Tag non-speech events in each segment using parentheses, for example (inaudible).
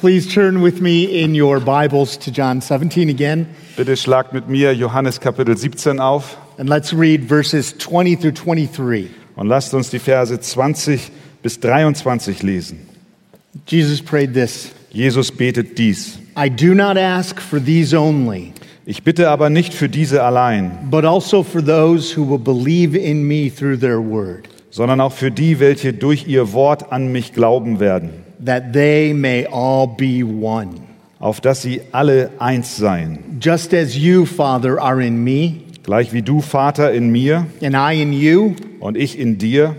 Please turn with me in your Bibles to John 17 again, Bitte schlagt mit mir Johannes Kapitel 17 auf and let's read verses 20 through 23. und lasst uns die Verse 20 bis 23 lesen. Jesus prayed this Jesus betet dies. I do not ask for these only, Ich bitte aber nicht für diese allein, but also for those who will believe in me through their word, sondern auch für die, welche durch ihr Wort an mich glauben werden, that they may all be one. auf dass sie alle eins seien, Just as you, Father, are in me, gleich wie du, Vater, in mir and I in you, und ich in dir,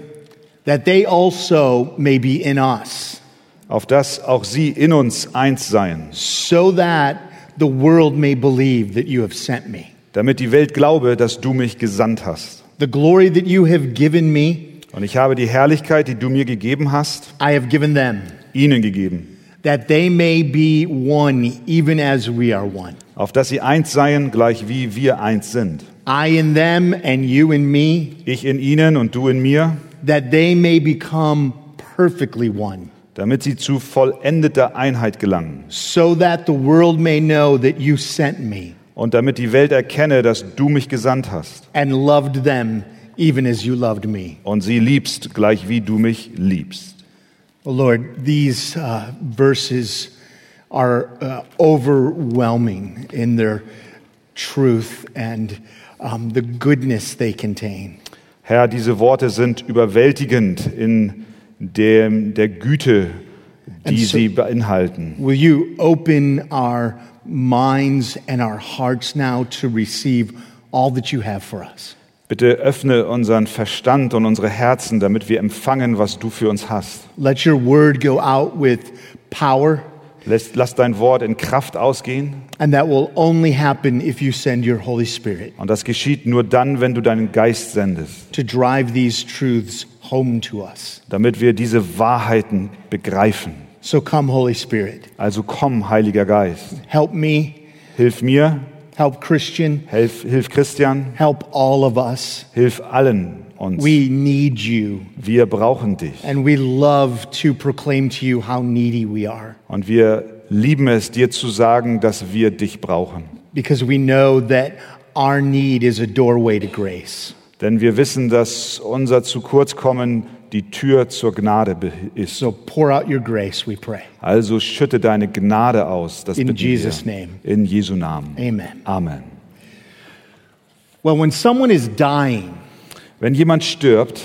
that they also may be in us, auf dass auch sie in uns eins seien, so that the world may believe that you have sent me. damit die Welt glaube, dass du mich gesandt hast. The glory that you have given me, Und ich habe die Herrlichkeit, die du mir gegeben hast, I have given them, ihnen gegeben, that they may be one, even as we are one. auf dass sie eins seien, gleich wie wir eins sind. I in them and you in me, Ich in ihnen und du in mir, that they may become perfectly one, damit sie zu vollendeter Einheit gelangen. so that the world may know that you sent me Und damit die Welt erkenne, dass du mich gesandt hast and loved them even as you loved me. und sie liebst, gleich wie du mich liebst. Oh Lord, these uh, verses are uh, overwhelming in their truth and um, the goodness they contain. Herr, diese Worte sind überwältigend in dem, der Güte, die so- sie beinhalten. Will you open our minds and our hearts now to receive all that you have for us? Bitte öffne unseren Verstand und unsere Herzen, damit wir empfangen, was du für uns hast. Let your word go out with power, Lass, lass dein Wort in Kraft ausgehen. and that will only happen if you send your Holy Spirit Und das geschieht nur dann, wenn du deinen Geist sendest, to drive these truths home to us. damit wir diese Wahrheiten begreifen. So come, Holy Spirit. Also komm, Heiliger Geist. Help me, Hilf mir, help Christian, hilf, hilf Christian, help all of us. hilf allen uns. We need you, Wir brauchen dich. and we love to proclaim to you how needy we are Und wir lieben es, dir zu sagen, dass wir dich brauchen. because we know that our need is a doorway to grace. Denn wir wissen, dass unser zu kurz kommen die Tür zur Gnade ist. So pour out your grace, we pray. Also schütte deine Gnade aus. Das In Jesus' wir. name. In Jesu Namen. Amen. Amen. Well, when someone is dying, Wenn jemand stirbt,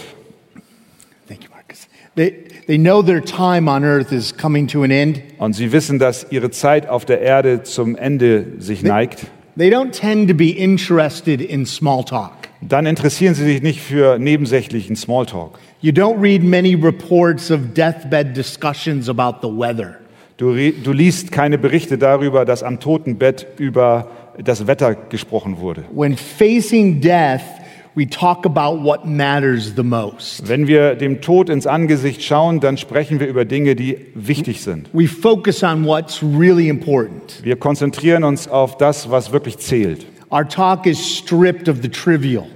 thank you, Marcus, they, they know their time on earth is coming to an end. und sie wissen, dass ihre Zeit auf der Erde zum Ende sich neigt, They don't tend to be interested in small talk. dann interessieren sie sich nicht für nebensächlichen Smalltalk. You don't read many reports of deathbed discussions about the weather. Du, du liest keine Berichte darüber, dass am Totenbett über das Wetter gesprochen wurde. When facing death, we talk about what matters the most. Wenn wir dem Tod ins Angesicht schauen, dann sprechen wir über Dinge, die wichtig sind. We focus on what's really important. Wir konzentrieren uns auf das, was wirklich zählt. Our talk is stripped of the trivial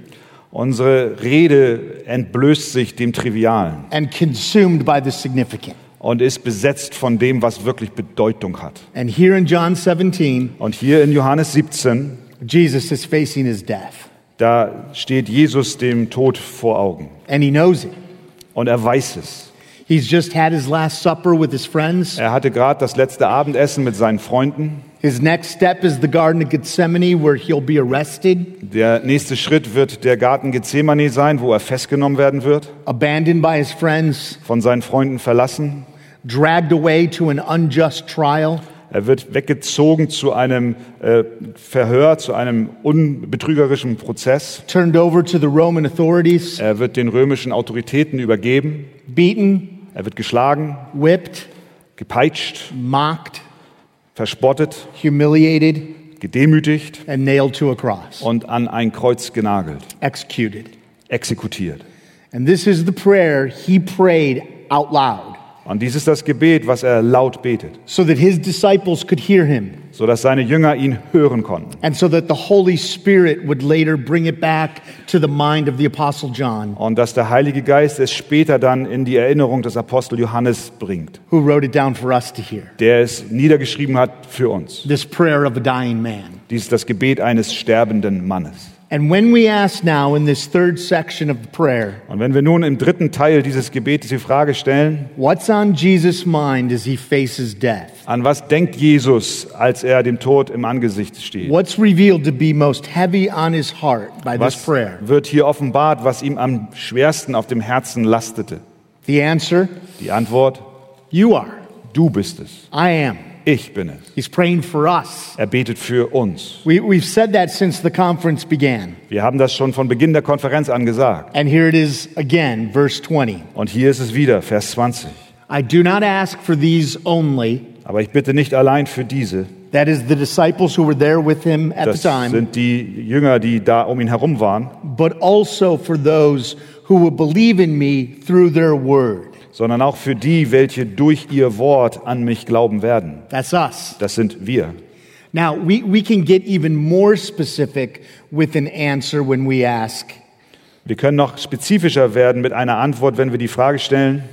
Unsere Rede entblößt sich dem Trivialen and consumed by the significant. und ist besetzt von dem, was wirklich Bedeutung hat. And here in John 17, Und hier in Johannes 17, Jesus is facing his death, da steht Jesus dem Tod vor Augen. and he knows it. Und er weiß es. He's just had his last supper with his friends. Er hatte gerade das letzte Abendessen mit seinen Freunden. His next step is the Garden of Gethsemane, where he'll be arrested, Der nächste Schritt wird der Garten Gethsemane sein, wo er festgenommen werden wird, abandoned by his friends, von seinen Freunden verlassen. dragged away to an unjust trial, Er wird weggezogen zu einem äh, Verhör, zu einem unbetrügerischen Prozess. turned over to the Roman authorities, Er wird den römischen Autoritäten übergeben. beaten, Er wird geschlagen, whipped, gepeitscht, mocked, verspottet, humiliated, gedemütigt and nailed to a cross, und an ein Kreuz genagelt, executed. exekutiert. And this is the prayer he prayed out loud. Und dies ist das Gebet, was er laut betet, so that his disciples could hear him so dass seine Jünger ihn hören konnten and so that the Holy Spirit would later bring it back to the mind of the Apostle John, und dass der Heilige Geist es später dann in die Erinnerung des Apostel Johannes bringt, who wrote it down for us to hear. der es niedergeschrieben hat für uns. This prayer of a dying man. Dies ist das Gebet eines sterbenden Mannes. And when we ask now in this third section of the prayer, Und wenn wir nun im dritten Teil dieses Gebetes die Frage stellen, what's on Jesus' mind as he faces death? an was denkt Jesus, als er dem Tod im Angesicht steht? What's revealed to be most heavy on his heart by this Was prayer? wird hier offenbart, was ihm am schwersten auf dem Herzen lastete? The answer Die Antwort, you are. du bist es. I am. Ich bin es. He's praying for us. Er betet für uns. We, we've said that since the conference began. Wir haben das schon von Beginn der Konferenz an gesagt. And here it is again, verse 20. Und hier ist es wieder, Vers 20. I do not ask for these only, Aber ich bitte nicht allein für diese. that is, the disciples who were there with him at the Das time, sind die Jünger, die da um ihn herum waren, but also for those who will believe in me through their word. Sondern auch für die, welche durch ihr Wort an mich glauben werden. That's us. Das sind wir. Now, we, we can get even more specific with an answer when we ask, Wir können noch spezifischer werden mit einer Antwort, wenn wir die Frage stellen,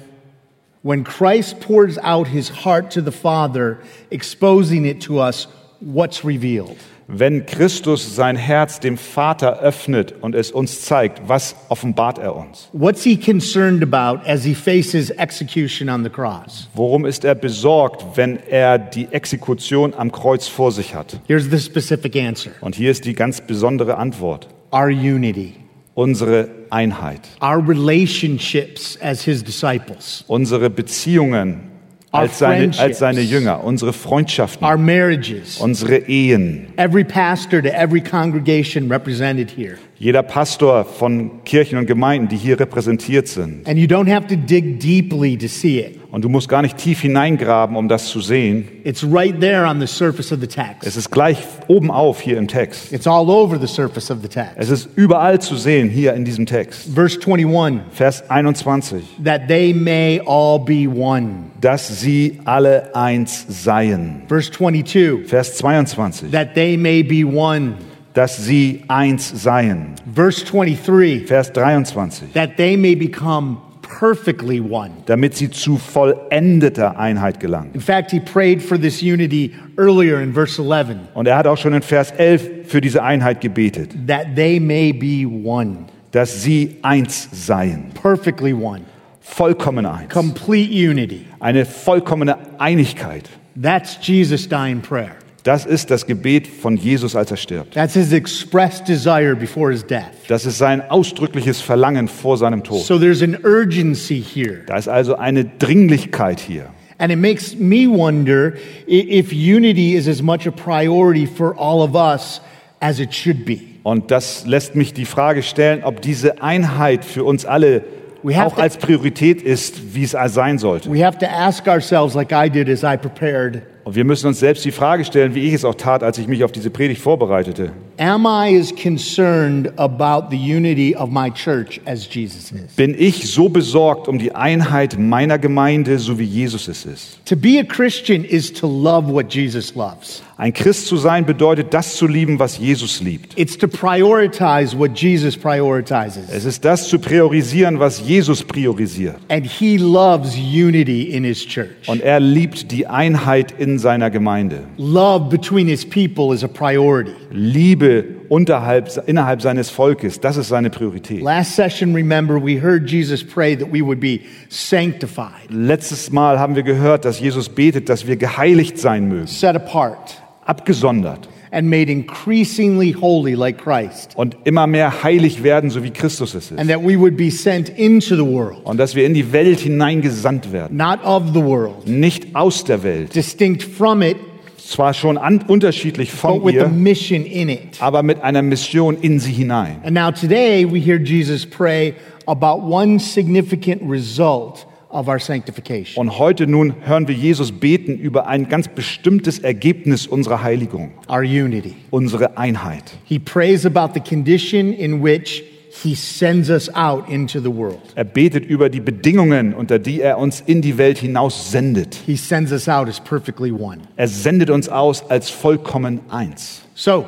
when Christ pours out his heart to the Father, exposing it to us, what's revealed? Wenn Christus sein Herz dem Vater öffnet und es uns zeigt, was offenbart er uns? What's he concerned about as he faces execution on the cross? Worum ist er besorgt, wenn er die Exekution am Kreuz vor sich hat? Here's the specific answer Und hier ist die ganz besondere Antwort. our unity, Unsere Einheit, our relationships as his disciples, unsere Beziehungen als seine, als seine Jünger, unsere Freundschaften, our marriages, unsere Ehen. every pastor to every congregation represented here. Jeder Pastor von Kirchen und Gemeinden, die hier repräsentiert sind. And you don't have to dig deeply to see it. Und du musst gar nicht tief hineingraben, um das zu sehen. It's right there on the surface of the text. Es ist gleich oben auf hier im Text. It's all over the surface of the text. Es ist überall zu sehen hier in diesem Text. Verse 21 Vers 21. that they may all be one. Dass sie alle eins seien. Verse 22 Vers 22. that they may be one. Dass sie eins seien. Verse 23 Vers 23. that they may become perfectly one. Damit sie zu vollendeter Einheit gelangen. In fact, he prayed for this unity earlier in verse 11 Und er hat auch schon in Vers 11 für diese Einheit gebetet. that they may be one, Dass sie eins seien. perfectly one, Vollkommen eins. complete unity. Eine vollkommene Einigkeit. That's Jesus' dying prayer. Das ist das Gebet von Jesus, als er stirbt. That's his expressed desire before his death. Das ist sein ausdrückliches Verlangen vor seinem Tod. So there's an urgency here. Da ist also eine Dringlichkeit hier. And it makes me wonder if unity is as much a priority for all of us as it should be. Und das lässt mich die Frage stellen, ob diese Einheit für uns alle auch to- als Priorität ist, wie es sein sollte. We have to ask ourselves, like I did as I prepared, Und wir müssen uns selbst die Frage stellen, wie ich es auch tat, als ich mich auf diese Predigt vorbereitete. am I as concerned about the unity of my church as Jesus is? Bin ich so besorgt um die Einheit meiner Gemeinde, so wie Jesus es ist? To be a Christian is to love what Jesus loves. Ein Christ zu sein bedeutet, das zu lieben, was Jesus liebt. It's to prioritize what Jesus prioritizes. Es ist das zu priorisieren, was Jesus priorisiert. And he loves unity in his church. Und er liebt die Einheit in seiner Gemeinde. Love between his people is a priority. Liebe unterhalb, innerhalb seines Volkes, das ist seine Priorität. Last session, remember, we heard Jesus pray that we would be sanctified, Letztes Mal haben wir gehört, dass Jesus betet, dass wir geheiligt sein mögen, set apart, abgesondert and made increasingly holy like Christ, und immer mehr heilig werden, so wie Christus es ist. and that we would be sent into the world, Und dass wir in die Welt hineingesandt werden, not of the world, nicht aus der Welt, distinct from it, zwar schon an, unterschiedlich but von ihr, mission in it. aber mit einer Mission in sie hinein. And now today we hear Jesus pray about one significant result. Und heute nun hören wir Jesus beten über ein ganz bestimmtes Ergebnis unserer Heiligung, Our unity. unsere Einheit. He prays about the condition in which He sends us out into the world. Er betet über die Bedingungen, unter die er uns in die Welt hinaus sendet. He sends us out as perfectly one. Er sendet uns aus als vollkommen eins. So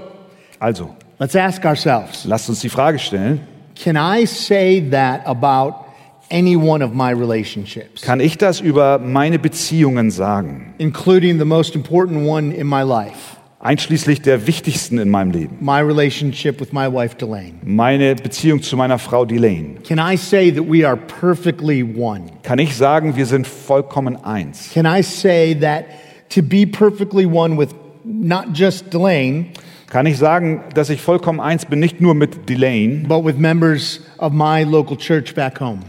Also, let's ask ourselves lasst uns die Frage stellen, can I say that about any one of my relationships, kann ich das über meine Beziehungen sagen, including the most important one in my life, einschließlich der wichtigsten in meinem Leben, my relationship with my wife, Delane? meine Beziehung zu meiner Frau Delane? Can I say that we are perfectly one? Kann ich sagen, wir sind vollkommen eins? Can I say that to be perfectly one with not just Delane, Kann ich sagen, dass ich vollkommen eins bin, nicht nur mit Delane, but with members of my local church back home,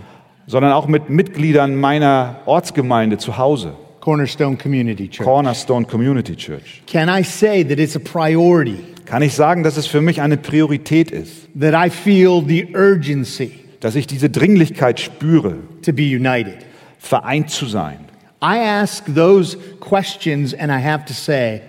sondern auch mit Mitgliedern meiner Ortsgemeinde zu Hause, Cornerstone Community Church? Cornerstone Community Church? Can I say that it's a priority, Kann ich sagen, dass es für mich eine Priorität ist, that I feel the urgency dass ich diese Dringlichkeit spüre, to be united? vereint zu sein? I ask those questions and I have to say,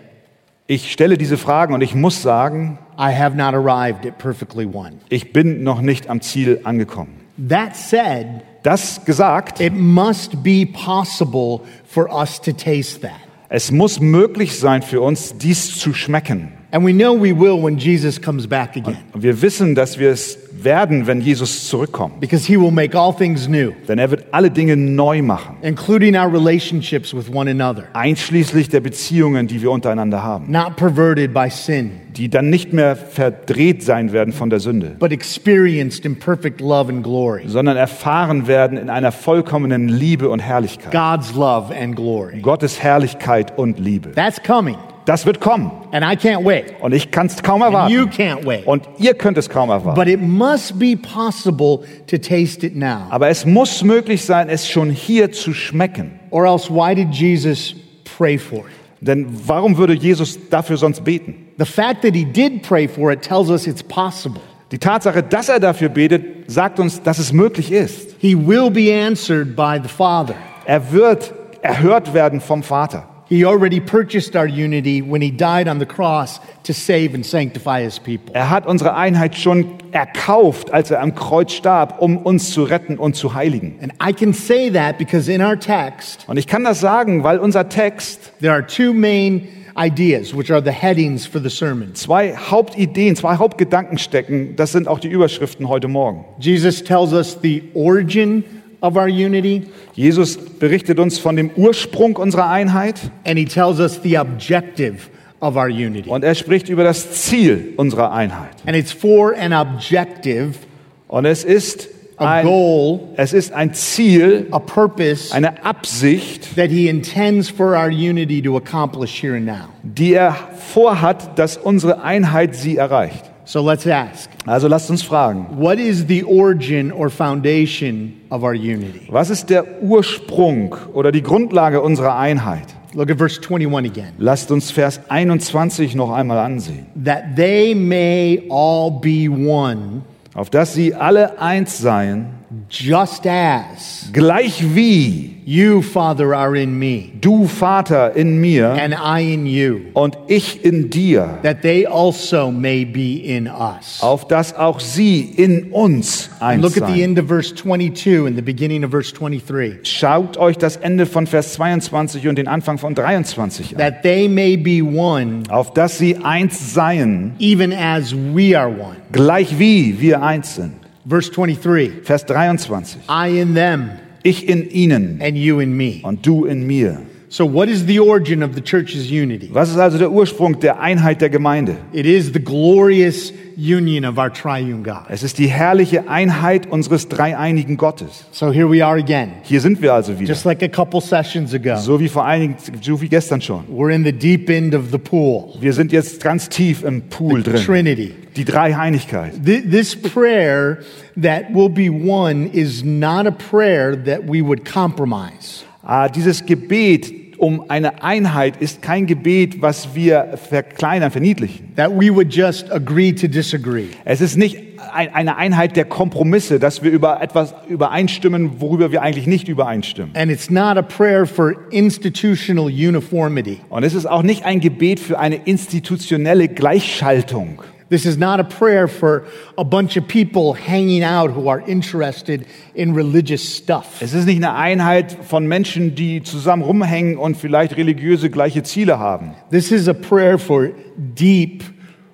Ich stelle diese Fragen und ich muss sagen, I have not arrived at perfectly one. ich bin noch nicht am Ziel angekommen. That said, Das gesagt, it must be possible for us to taste that. es muss möglich sein für uns, dies zu schmecken. And we know we will when Jesus comes back again, Und wir wissen, dass wir es werden, wenn Jesus zurückkommt. because he will make all things new, Denn er wird alle Dinge neu machen, including our relationships with one another, einschließlich der Beziehungen, die wir untereinander haben, not perverted by sin, die dann nicht mehr verdreht sein werden von der Sünde, but experienced in perfect love and glory. sondern erfahren werden in einer vollkommenen Liebe und Herrlichkeit. God's love and glory. Gottes Herrlichkeit und Liebe. That's coming, Das wird kommen. and I can't wait. Und ich kann es kaum And you erwarten. can't wait. Und ihr könnt es kaum erwarten. But it must be possible to taste it now. Aber es muss möglich sein, es schon hier zu schmecken. Or else, why did Jesus pray for it? Denn warum würde Jesus dafür sonst beten? The fact that he did pray for it tells us it's possible. Die Tatsache, dass er dafür betet, sagt uns, dass es möglich ist. He will be answered by the Father. Er wird erhört werden vom Vater. He already purchased our unity when he died on the cross to save and sanctify his people. Er hat unsere Einheit schon erkauft, als er am Kreuz starb, um uns zu retten und zu heiligen. And I can say that because in our text, Und ich kann das sagen, weil unser Text there are two main ideas, which are the headings for the sermons. zwei Hauptideen, zwei Hauptgedanken stecken. Das sind auch die Überschriften heute Morgen. Jesus tells us the origin of our unity, Jesus berichtet uns von dem Ursprung unserer Einheit and he tells us the objective of our unity. und er spricht über das Ziel unserer Einheit. And it's for an objective, Und es ist a ein, goal, es ist ein Ziel, a purpose eine Absicht, that he intends for our unity to accomplish here and now. die er vorhat, dass unsere Einheit sie erreicht. So let's ask Also lasst uns fragen, what is the origin or foundation of our unity? was ist der Ursprung oder die Grundlage unserer Einheit? Look at verse 21 again. Lasst uns Vers 21 noch einmal ansehen. That they may all be one, Auf dass sie alle eins seien, just as gleich wie you, Father, are in me, du Vater in mir and I in you, und ich in dir, that they also may be in us. auf dass auch sie in uns eins Look at the end of verse 22 and the beginning of verse 23. Schaut euch das Ende von Vers 22 und den Anfang von 23 an. That they may be one, Auf dass sie eins seien, even as we are one. gleich wie wir eins sind. Verse 23 Vers 23. I in them, Ich in ihnen and you in me. und du in mir. So, what is the origin of the church's unity? Was ist also der Ursprung der Einheit der Gemeinde? It is the glorious union of our triune God. Es ist die herrliche Einheit unseres dreieinigen Gottes. So, here we are again, Hier sind wir also wieder. just like a couple sessions ago. So wie vor einigen, so wie gestern schon. We're in the deep end of the pool, Wir sind jetzt ganz tief im Pool drin. Trinity. Die Dreieinigkeit. Th- This prayer that will be one is not a prayer that we would compromise. Ah, dieses Gebet um eine Einheit ist kein Gebet, was wir verkleinern, verniedlichen. That we would just agree to disagree. Es ist nicht ein, eine Einheit der Kompromisse, dass wir über etwas übereinstimmen, worüber wir eigentlich nicht übereinstimmen. And it's not a prayer for institutional uniformity. Und es ist auch nicht ein Gebet für eine institutionelle Gleichschaltung. This is not a prayer for a bunch of people hanging out who are interested in religious stuff. Es ist nicht eine Einheit von Menschen, die zusammen rumhängen und vielleicht religiöse gleiche Ziele haben. This is a prayer for deep,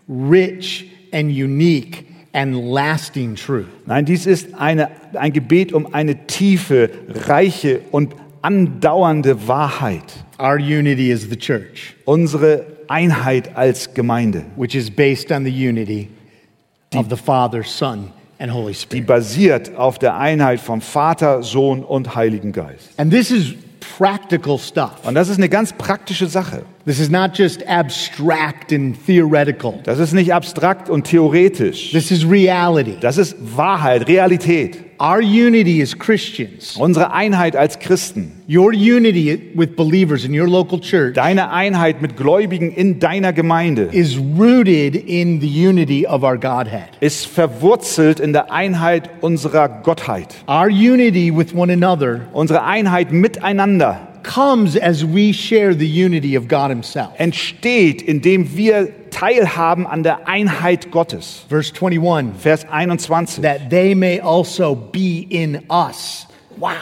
rich, and unique and lasting truth. Nein, dies ist eine, ein Gebet um eine tiefe, reiche und andauernde Wahrheit. Our unity is the church, Unsere Einheit als Gemeinde, which is based on the unity of the Father, Son, and Holy die Spirit. basiert auf der Einheit vom Vater, Sohn und Heiligen Geist. And this is practical stuff. Und das ist eine ganz praktische Sache. This is not just abstract and theoretical. Das ist nicht abstrakt und theoretisch. This is reality. Das ist Wahrheit, Realität. Our unity as Christians, Unsere Einheit als Christen, your unity with believers in your local church, deine Einheit mit Gläubigen in deiner Gemeinde is rooted in the unity of our Godhead. ist verwurzelt in der Einheit unserer Gottheit. Our unity with one another Unsere Einheit miteinander comes as we share the unity of God Himself. entsteht, indem wir teilhaben an der Einheit Gottes. Verse 21 Vers 21. that they may also be in us. Wow.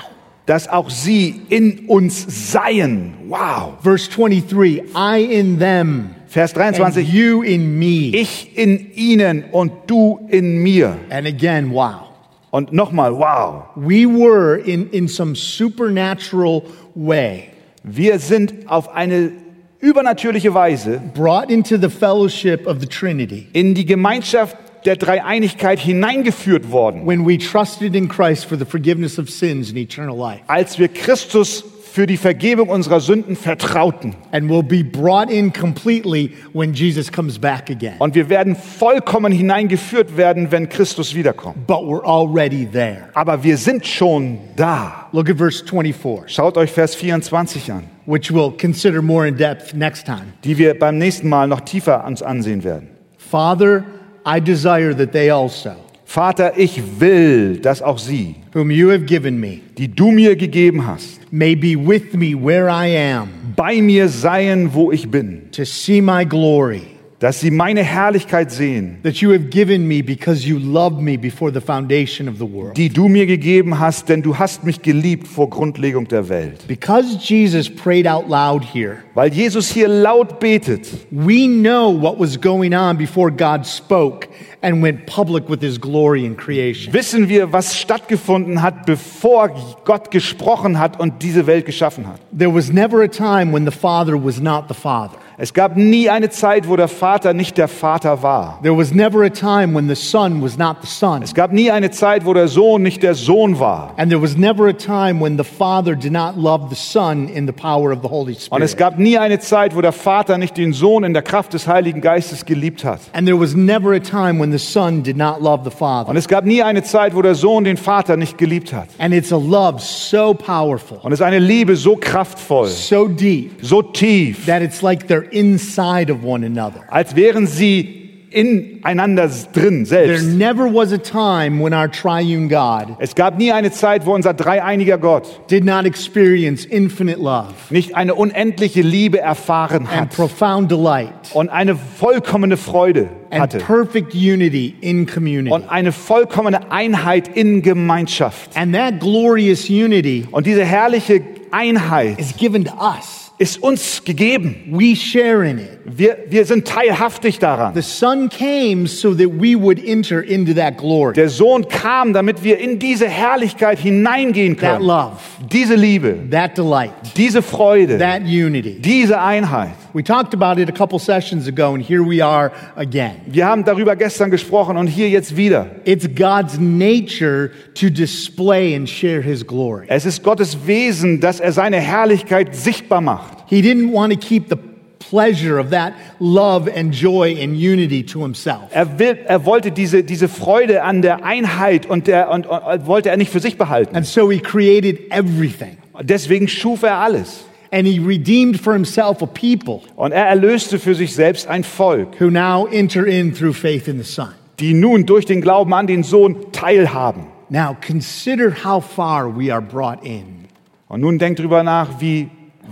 Dass auch sie in uns seien. Wow. Verse 23 I in them, Vers and 23. you in me. Ich in ihnen und du in mir. And again, wow. Und nochmal, wow. We were in, in some supernatural way. Wir sind auf eine übernatürliche Weise brought into the fellowship of the Trinity. in die Gemeinschaft der Dreieinigkeit hineingeführt worden, when we trusted in Christ for the forgiveness of sins and eternal life. als wir Christus für die Vergebung unserer Sünden vertrauten. And will be brought in completely when Jesus comes back again. Und wir werden vollkommen hineingeführt werden, wenn Christus wiederkommt. But we're already there. Aber wir sind schon da. Look at verse 24, Schaut euch Vers 24 an, which we'll consider more in depth next time. die wir beim nächsten Mal noch tiefer uns ansehen werden. Father, I desire that they also, Vater, ich will, dass auch sie, whom you have given me, die du mir gegeben hast, may be with me where I am, bei mir seien, wo ich bin, to see my glory dass sie meine Herrlichkeit sehen, that you have given me because you loved me before the foundation of the world. die du mir gegeben hast, denn du hast mich geliebt vor Grundlegung der Welt. Because Jesus prayed out loud here, Weil Jesus hier laut betet, we know what was going on before God spoke and went public with his glory in creation. wissen wir, was stattgefunden hat, bevor Gott gesprochen hat und diese Welt geschaffen hat. There was never a time when the Father was not the Father. Es gab nie eine Zeit, wo der Vater nicht der Vater war. There was never a time when the Son was not the Son. Es gab nie eine Zeit, wo der Sohn nicht der Sohn war. And there was never a time when the Father did not love the Son in the power of the Holy Und es Spirit. gab nie eine Zeit, wo der Vater nicht den Sohn in der Kraft des Heiligen Geistes geliebt hat. And there was never a time when the Son did not love the Father. Und es gab nie eine Zeit, wo der Sohn den Vater nicht geliebt hat. And it's a love so powerful, Und es ist eine Liebe so kraftvoll, so deep, so tief, that it's like they're inside of one another. als wären sie ineinander drin There selbst. never was a time when our triune God Es gab nie eine Zeit, wo unser dreieiniger Gott did not experience infinite love nicht eine unendliche Liebe erfahren and hat profound delight und eine vollkommene Freude and hatte perfect unity in community. und eine vollkommene Einheit in Gemeinschaft. And that glorious unity Und diese herrliche Einheit is given to us. Ist uns gegeben. We share in it. Wir, wir sind teilhaftig daran. The Son came so that we would enter into that glory, Der Sohn kam, damit wir in diese Herrlichkeit hineingehen that können. love, Diese Liebe, that delight, diese Freude, that unity. diese Einheit. We talked about it a couple sessions ago, and here we are again. Wir haben darüber gestern gesprochen und hier jetzt wieder. It's God's nature to display and share His glory. Es ist Gottes Wesen, dass er seine Herrlichkeit sichtbar macht. He didn't want to keep the pleasure of that love and joy and unity to Himself. Er, will, er wollte diese, diese Freude an der Einheit und, der, und, und wollte er nicht für sich behalten. And so He created everything. Deswegen schuf er alles. And He redeemed for Himself a people Und er erlöste für sich selbst ein Volk, who now enter in through faith in the Son. die nun durch den Glauben an den Sohn teilhaben. Now consider how far we are brought in. Und nun denkt drüber nach, wie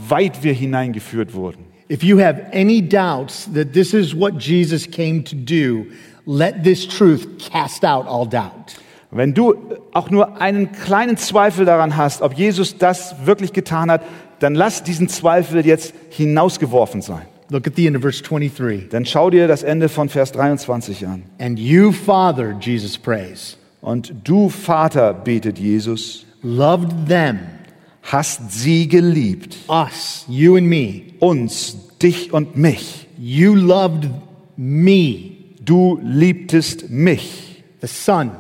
weit wir hineingeführt wurden. If you have any doubts that this is what Jesus came to do, let this truth cast out all doubt. Wenn du auch nur einen kleinen Zweifel daran hast, ob Jesus das wirklich getan hat, dann lass diesen Zweifel jetzt hinausgeworfen sein. Look at the end of verse 23. Dann schau dir das Ende von Vers 23 an. And you, Father, Jesus prays, Und du, Vater, betet Jesus, loved them, hast sie geliebt, us, you and me. uns, dich und mich. You loved me, Du liebtest mich, the Son.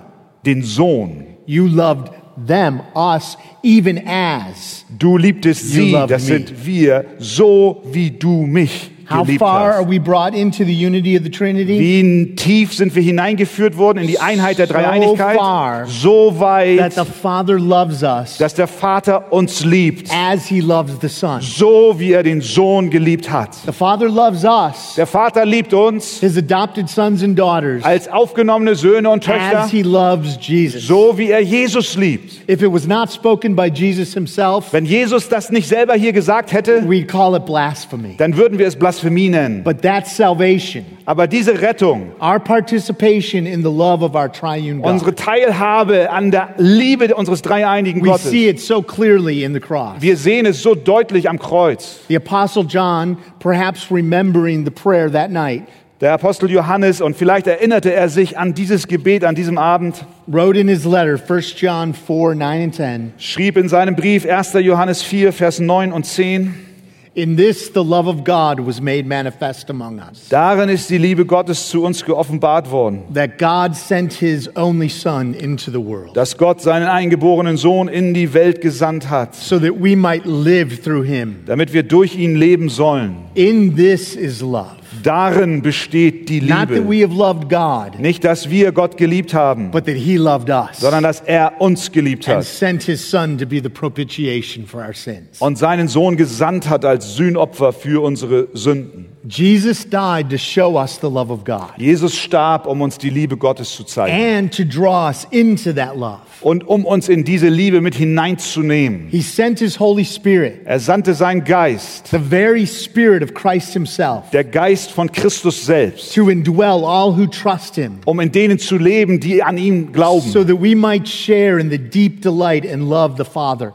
den Sohn. You loved them, us, even as. Du liebtest sie, das me. sind wir, so wie du mich How geliebt far are hast. we brought into the unity of the Trinity? Wie tief sind wir hineingeführt worden in die Einheit der So Dreieinigkeit? far So that weit, the Father loves us dass der Vater uns liebt, as he loves the Son. so wie er den Sohn geliebt hat. The Father loves us, Der Vater liebt uns his adopted sons and daughters, als aufgenommene Söhne und as Töchter, he loves Jesus. so wie er Jesus liebt. If it was not spoken by Jesus himself, Wenn Jesus das nicht selber hier gesagt hätte, we'd call it blasphemy. dann würden wir es Blasphemie nennen. But that's salvation. Aber diese Rettung, Our participation in the love of our triune God. unsere Teilhabe an der Liebe unseres dreieinigen We Gottes, see it so clearly in the cross. wir sehen es so deutlich am Kreuz. The Apostle John, perhaps remembering the prayer that night, Der Apostel Johannes, und vielleicht erinnerte er sich an dieses Gebet an diesem Abend, wrote in his letter, 1 John 4 9 and 10, schrieb in seinem Brief 1. Johannes 4, Vers 9 und 10, In this the love of God was made manifest among us, darin ist die Liebe Gottes zu uns geoffenbart worden, that God sent his only Son into the world, dass Gott seinen eingeborenen Sohn in die Welt gesandt hat, so that we might live through him. damit wir durch ihn leben sollen. In this is love. Darin besteht die Not that Liebe. we have loved God, Nicht, dass wir Gott geliebt haben, but that he loved us sondern dass er uns geliebt and hat sent his Son to be the propitiation for our sins. und seinen Sohn gesandt hat als Sühnopfer für unsere Sünden. Jesus died to show us the love of God Jesus starb, um uns die Liebe Gottes zu zeigen and to draw us into that love. und um uns in diese Liebe mit hineinzunehmen. He sent his Holy Spirit, Er sandte seinen Geist, the very Spirit of Christ himself, der Geist von Christus selbst, to indwell all who trust him, um in denen zu leben, die an ihn glauben, so that we might share in the deep delight and love the Father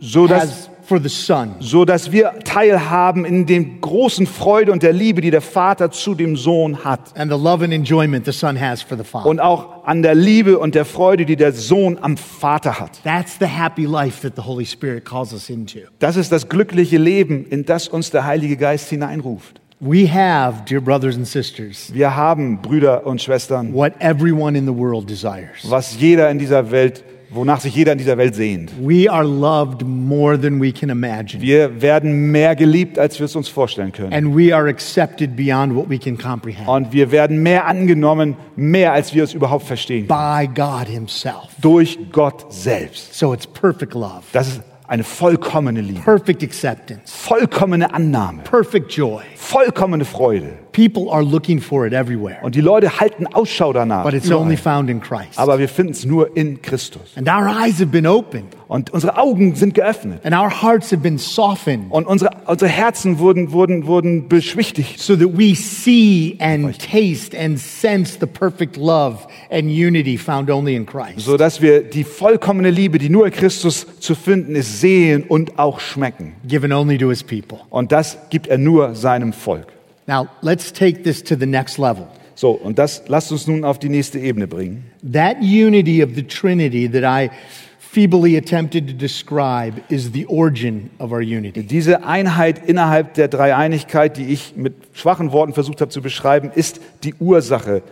so dass, for the Son. so dass wir teilhaben in den großen Freude und der Liebe, die der Vater zu dem Sohn hat. And the love and enjoyment the Son has for the Father. Und auch an der Liebe und der Freude, die der Sohn am Vater hat. That's the happy life that the Holy Spirit calls us into. Das ist das glückliche Leben, in das uns der Heilige Geist hineinruft. We have, dear brothers and sisters, Wir haben, Brüder und Schwestern, what everyone in the world desires. was jeder in dieser Welt, wonach sich jeder in dieser Welt sehnt. We are loved more than we can imagine. Wir werden mehr geliebt, als wir es uns vorstellen können. And we are accepted beyond what we can comprehend Und wir werden mehr angenommen, mehr als wir es überhaupt verstehen. by God Himself. Durch Gott selbst. So it's perfect love, Das ist eine vollkommene Liebe, perfect acceptance, vollkommene Annahme, perfect joy. vollkommene Freude. People are looking for it everywhere, Und die Leute halten Ausschau danach. but it's Überall. only found in Christ. Aber wir finden es nur in Christus. And our eyes have been opened, Und unsere Augen sind geöffnet. and our hearts have been softened, Und unsere, unsere Herzen wurden, wurden, wurden beschwichtigt. so that we see and taste and sense the perfect love and unity found only in Christ. sodass wir die vollkommene Liebe, die nur in Christus zu finden ist, sehen und auch schmecken. Given only to His people. Und das gibt er nur seinem Volk. Now, let's take this to the next level. So, und das lasst uns nun auf die nächste Ebene bringen. That unity of the Trinity that I feebly attempted to describe is the origin of our unity. Diese Einheit innerhalb der Dreieinigkeit, die ich mit schwachen Worten versucht habe zu beschreiben, ist die Ursache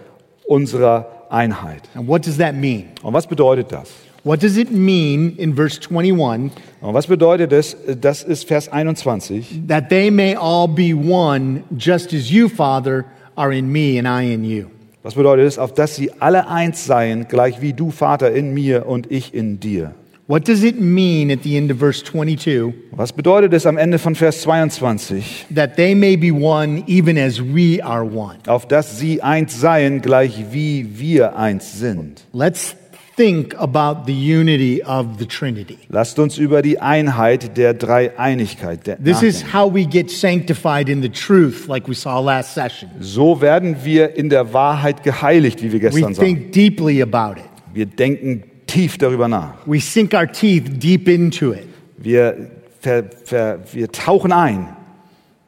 unserer Einheit. And what does that mean? Und was bedeutet das? What does it mean in verse 21 Und was bedeutet das? Das ist Vers 21. that they may all be one, just as you, Father, are in me and I in you? Was bedeutet es? Auf dass sie alle eins seien, gleich wie du, Vater, in mir und ich in dir. What does it mean at the end of verse 22 Was bedeutet es am Ende von Vers 22? that they may be one even as we are one? Auf dass sie eins seien, gleich wie wir eins sind. Let's think about the unity of the Trinity. Lasst uns über die Einheit der Dreieinigkeit der This is how we get sanctified in the truth, like we saw last session. So werden wir in der Wahrheit geheiligt, wie wir We gestern sagten. think deeply about it. Wir denken tief darüber nach. We sink our teeth deep into it. Wir, ver, ver, wir tauchen ein.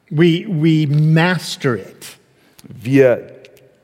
We, we master it, Wir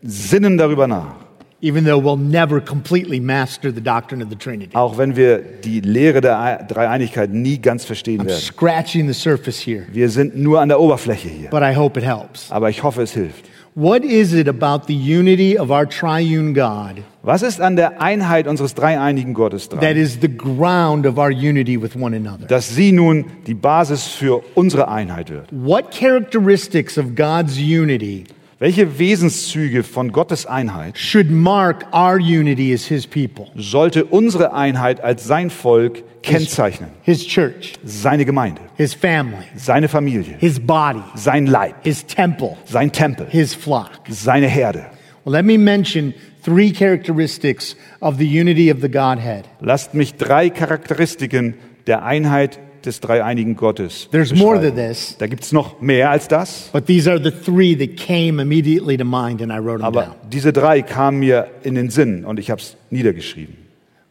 sinnen darüber nach. Even though we'll never completely master the doctrine of the Trinity. Auch wenn wir die Lehre der Ei- Dreieinigkeit nie ganz verstehen I'm werden. scratching the surface here, Wir sind nur an der Oberfläche hier. but I hope it helps. Aber ich hoffe, es hilft. What is it about the unity of our triune God Was ist an der Einheit unseres dreieinigen Gottes that dran? is the ground of our unity with one another? Dass sie nun die Basis für unsere Einheit wird. What characteristics of God's unity Welche Wesenszüge von Gottes Einheit should mark our unity as His people, sollte unsere Einheit als sein Volk kennzeichnen? His church, Seine Gemeinde, His family, seine Familie, His body, sein Leib, His temple, sein Tempel, His flock? seine Herde. Well, let me mention three characteristics of the unity of the Godhead. Lasst mich drei Charakteristiken der Einheit des dreieinigen Gottes There's more than this, Da gibt es noch mehr als das, but these are the three that came immediately to mind, and I wrote them aber down. diese drei kamen mir in den Sinn und ich habe es niedergeschrieben.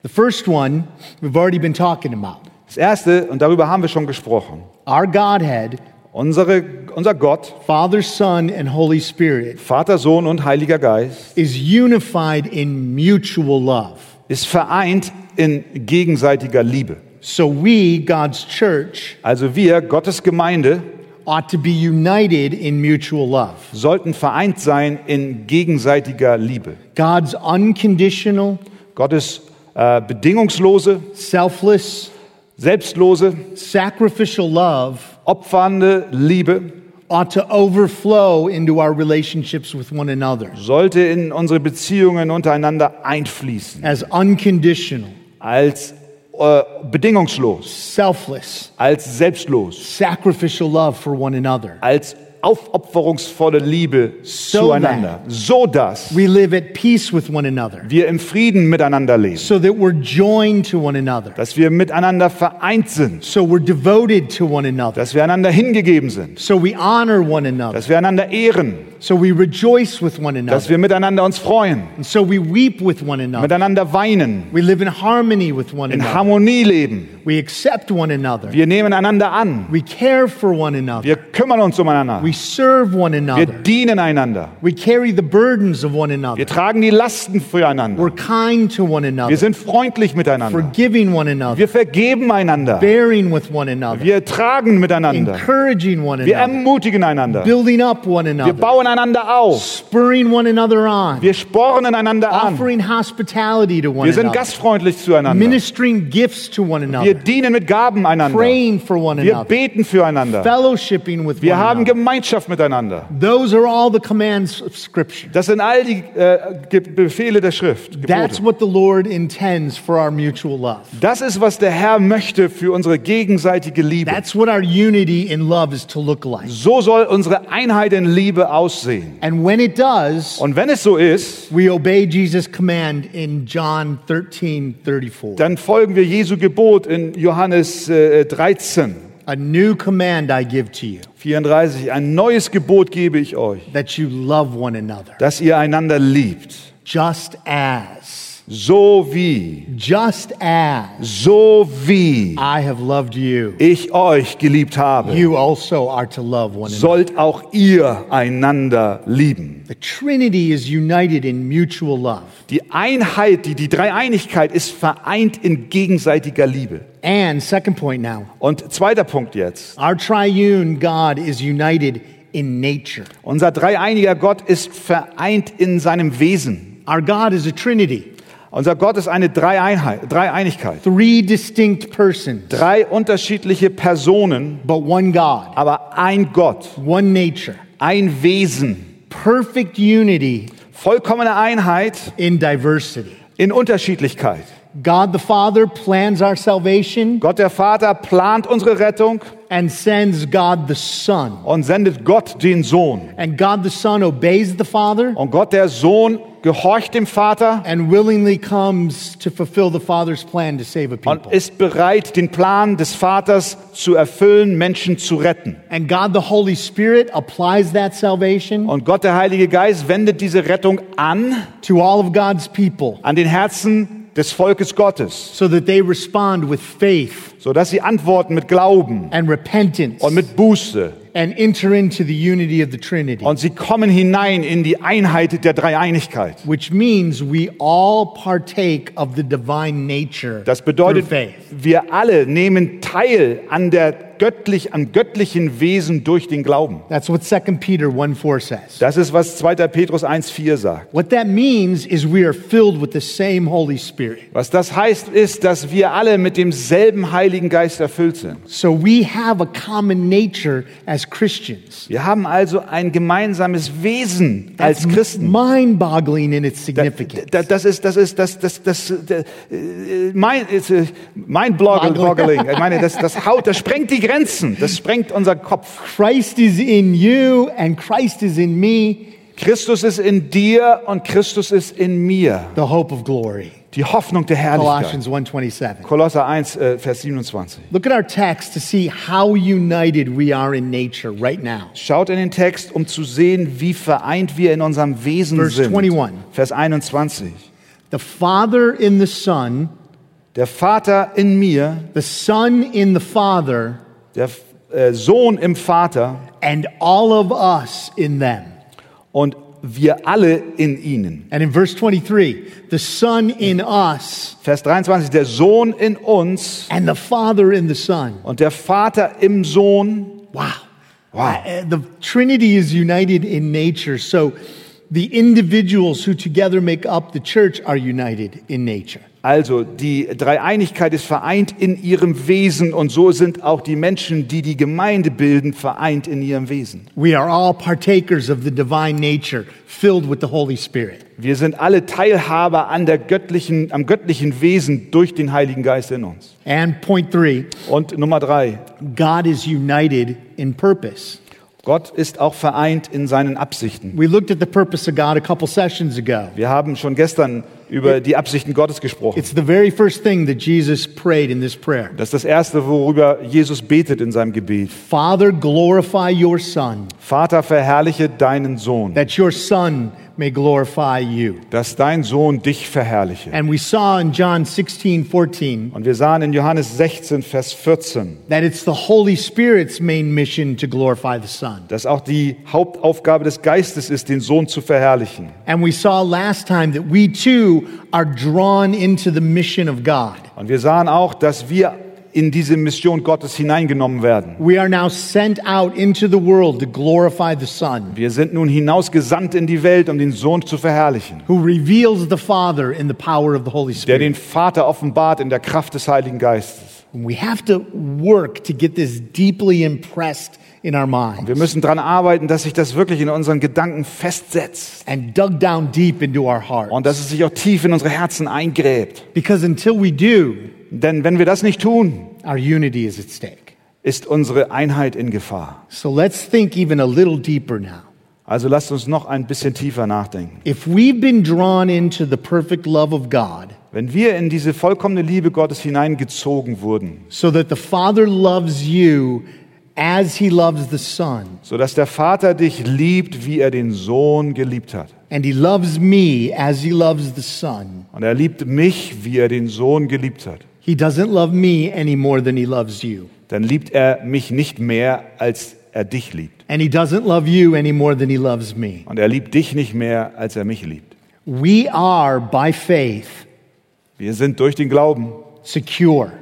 The first one we've already been talking about. Das erste, und darüber haben wir schon gesprochen, Our Godhead, unsere, unser Gott, Father, Son, and Holy Spirit, Vater, Sohn und Heiliger Geist, is unified in mutual love. ist vereint in gegenseitiger Liebe. So we, God's church, Also wir, Gottes Gemeinde, ought to be united in mutual love. sollten vereint sein in gegenseitiger Liebe. God's unconditional, Gottes äh, bedingungslose, selfless, selbstlose, sacrificial love opfernde Liebe ought to overflow into our relationships with one another sollte in unsere Beziehungen untereinander einfließen. as unconditional, Als äh, bedingungslos, selfless, als selbstlos, sacrificial love for one another. als aufopferungsvolle Liebe So zueinander, so dass We live at peace with one another. wir im Frieden miteinander leben, so that we're joined to one another, dass wir miteinander vereint sind, so we're devoted to one another, dass wir einander hingegeben sind, so we honor one another, dass wir einander ehren, so we rejoice with one dass another, wir miteinander uns freuen, and so we weep with one another. miteinander weinen, We live in harmony with one in another. Harmonie leben. We accept one another. Wir nehmen einander an, We care for one another. wir kümmern uns umeinander, We serve one wir another. dienen einander, We carry the burdens of one another. wir tragen die Lasten füreinander, We're kind to one wir another, sind freundlich miteinander, forgiving one another, wir vergeben einander, bearing with one another, wir tragen miteinander, encouraging one wir another, ermutigen einander, building up one wir another, bauen einander auf, spurring one another on, wir spornen einander an, offering hospitality to one wir sind gastfreundlich zueinander, ministering gifts to one wir another, dienen mit Gaben einander, praying for one wir another, beten füreinander, fellowshipping with wir one haben another. Gemeinschaft miteinander. Those are all the commands of Scripture. Das sind all die äh, Befehle der Schrift. That's Gebote. what the Lord intends for our mutual love. Das ist, was der Herr möchte für unsere gegenseitige Liebe. That's what our unity in love is to look like. So soll unsere Einheit in Liebe aussehen. And when it does, Und wenn es so ist, we obey Jesus' command in John 13 34. dann folgen wir Jesu Gebot in Johannes äh, 13, A new command I give to you, 34. Ein neues Gebot gebe ich euch, that you love one another, dass ihr einander liebt. just as, So wie, just as so wie I have loved you. ich euch geliebt habe, You also are to love one another. sollt auch ihr einander lieben. The Trinity is united in mutual love. Die Einheit, die, die Dreieinigkeit ist vereint in gegenseitiger Liebe. And second point now, Und zweiter Punkt jetzt. our triune God is united in nature. Unser dreieiniger Gott ist vereint in seinem Wesen. Our God is a Trinity, Unser Gott ist eine Dreieinheit, Dreieinigkeit. three distinct persons, Drei unterschiedliche Personen, but one God, aber ein Gott, one nature, ein Wesen. perfect unity Vollkommene Einheit in diversity. in Unterschiedlichkeit. God the Father plans our salvation Gott der Vater plant unsere Rettung and sends God the Son. und sendet Gott den Sohn. And God the Son obeys the Father Und Gott der Sohn gehorcht dem Vater and willingly comes to fulfill the Father's plan to save a und people. ist bereit, den Plan des Vaters zu erfüllen, Menschen zu retten. And God the Holy Spirit applies that salvation Und Gott der Heilige Geist wendet diese Rettung an, to all of God's people an den Herzen des Volkes Gottes, so that they respond with faith sodass sie antworten mit Glauben and repentance und mit Buße. and enter into the unity of the Trinity. Und sie kommen hinein in die Einheit der Dreieinigkeit. Which means we all partake of the divine nature Das bedeutet, faith. wir alle nehmen teil an der göttlich, am göttlichen Wesen durch den Glauben. That's what 2 Peter 1 4 says. Das ist, was 2. Petrus 1,4 sagt. What that means is we are filled with the same Holy Spirit. Was das heißt, ist, dass wir alle mit demselben Heiligen Geist erfüllt sind. So we have a common nature as Christians. Wir haben also ein gemeinsames Wesen als That's Christen. mind boggling in its Da- significance. da- Das ist, das ist, das, das, das, äh, mein, ist, äh, mein Boggling. Boggling. Ich meine, das, das haut, das sprengt die Grenzen. Das sprengt unser Kopf. Christ is in you and Christ is in me, Christus ist in dir und Christus ist in mir. the hope of glory. Die Hoffnung der Herrlichkeit. Colossians 1:27. Kolosser 1, äh, Vers 27. Look at our text to see how united we are in nature right now. Schaut in den Text, um zu sehen, wie vereint wir in unserem Wesen Verse sind. 21. Vers 21. The Father in the Son, Der Vater in mir, the Son in the Father, der äh, Sohn im Vater and all of us in them. und wir alle in ihnen. And in verse 23, the Son in us Vers 23, der Sohn in uns and the Father in the Son. und der Vater im Sohn. Wow. Wow. Uh, The Trinity is united in nature. So the individuals who together make up the church are united in nature. Also die Dreieinigkeit ist vereint in ihrem Wesen und so sind auch die Menschen, die die Gemeinde bilden, vereint in ihrem Wesen. We are all partakers of the divine nature, filled with the Holy Spirit. Wir sind alle Teilhaber an der göttlichen, am göttlichen Wesen durch den Heiligen Geist in uns. And point three, Und Nummer drei, God is united in purpose. Gott ist auch vereint in seinen Absichten. We looked at the purpose of God a couple sessions ago. Wir haben schon gestern über die Absichten Gottes gesprochen. It's the very first thing that Jesus prayed in this prayer. Das ist das Erste, worüber Jesus betet in seinem Gebet. Father, glorify your Son, Vater, verherrliche deinen Sohn, that your Son may glorify you. dass dein Sohn dich verherrliche. And we saw in John 16, 14, Und wir sahen in Johannes 16, Vers 14, that it's the Holy Spirit's main mission to glorify the Son. dass auch die Hauptaufgabe des Geistes ist, den Sohn zu verherrlichen. And we saw last time that we too are drawn into the mission of God. Und wir sahen auch, dass wir in diese Mission Gottes hineingenommen werden. We are now sent out into the world to glorify the Son, Wir sind nun hinausgesandt in die Welt, um den Sohn zu verherrlichen, who reveals the Father in the power of the Holy der Spirit. den Vater offenbart in der Kraft des Heiligen Geistes. And we have to work to get this deeply impressed in our minds Wir müssen daran arbeiten, dass sich das wirklich in unseren Gedanken festsetzt and dug down deep into our hearts. und dass es sich auch tief in unsere Herzen eingräbt. Because until we do, Denn wenn wir das nicht tun, our unity is at stake. ist unsere Einheit in Gefahr. So let's think even a little deeper now. Also lasst uns noch ein bisschen tiefer nachdenken. If we've been drawn into the perfect love of God, Wenn wir in diese vollkommene Liebe Gottes hineingezogen wurden, so that the Father loves you as he loves the Son, sodass der Vater dich liebt, wie er den Sohn geliebt hat. and he loves me as he loves the Son, Und er liebt mich, wie er den Sohn geliebt hat. He doesn't love me any more than he loves you. Dann liebt er mich nicht mehr, als er dich liebt. And he doesn't love you any more than he loves me. Und er liebt dich nicht mehr, als er mich liebt. We are, by faith, Wir sind durch den Glauben secure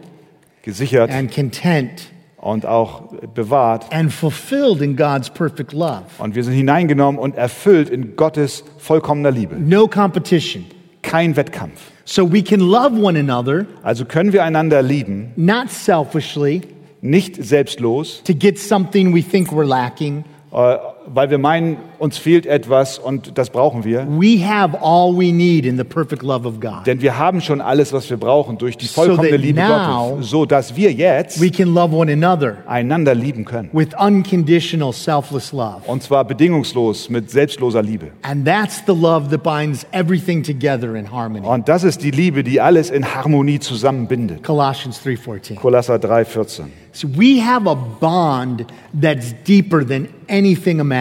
gesichert and content und auch bewahrt. and fulfilled in God's perfect love. Und wir sind hineingenommen und erfüllt in Gottes vollkommener Liebe. No competition. Kein Wettkampf. So we can love one another, Also können wir einander lieben, not selfishly, nicht selbstlos, to get something we think we're lacking, äh, weil wir meinen, uns fehlt etwas und das brauchen wir. We have all we need in the perfect love of God. Denn wir haben schon alles, was wir brauchen durch die So vollkommene that Liebe Gottes, so dass wir jetzt We can love one another einander lieben können. with unconditional, selfless love. Und zwar bedingungslos, mit selbstloser Liebe. And that's the love that binds everything together in harmony. Und das ist die Liebe, die alles in Harmonie zusammenbindet. Colossians 3:14. Kolosser 3,14. So we have a bond that's deeper than anything imaginable.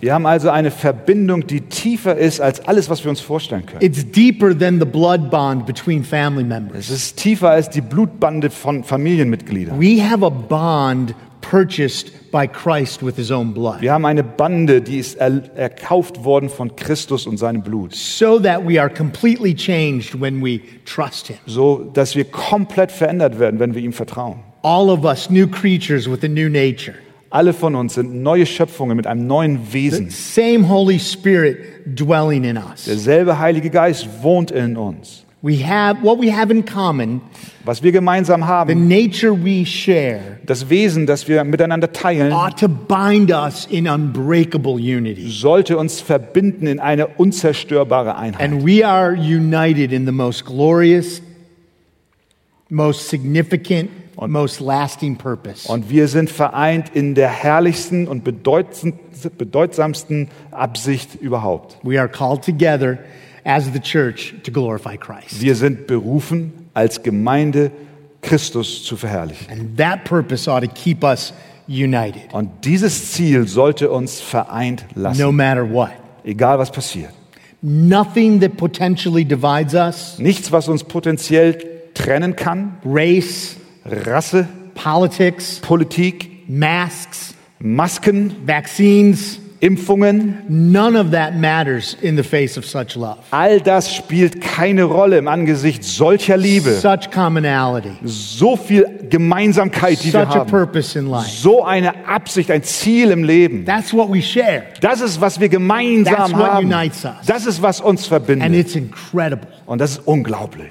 Wir haben also eine Verbindung, die tiefer ist als alles, was wir uns vorstellen können. It's deeper than the blood bond between family Es members. ist tiefer als die Blutbande von Familienmitgliedern. We have a bond purchased by Christ with his own blood. Wir haben eine Bande, die ist er, erkauft worden von Christus und seinem Blut, So that we are completely changed when we trust him. so dass wir komplett verändert werden, wenn wir ihm vertrauen. All of us new creatures with a new nature. Alle von uns sind neue Schöpfungen mit einem neuen Wesen. Same Holy Spirit dwelling in us. Derselbe Heilige Geist wohnt in uns. We have what we have in common, Was wir gemeinsam the haben, nature we share, das Wesen, das wir miteinander teilen, ought to bind us in unbreakable unity. sollte uns verbinden in eine unzerstörbare Einheit. And we are united in the most glorious, most significant, most lasting purpose. Und wir sind vereint in der herrlichsten und bedeutsamsten Absicht überhaupt. We are called together as the church to glorify Christ. Wir sind berufen, als Gemeinde Christus zu verherrlichen. And that purpose ought to keep us united, Und dieses Ziel sollte uns vereint lassen, no matter what. egal was passiert. Nothing that potentially divides us Nichts, was uns potenziell trennen kann, race, Rasse, politics, Politik, masks, Masken, vaccines, Impfungen, none of that matters in the face of such love. all das spielt keine Rolle im Angesicht solcher Liebe. Such commonality, So viel Gemeinsamkeit, die wir such a haben. purpose in life. So eine Absicht, ein Ziel im Leben. That's what we share. Das ist, was wir gemeinsam That's what haben. unites us. Das ist, was uns And verbindet. it's incredible. Und das ist unglaublich.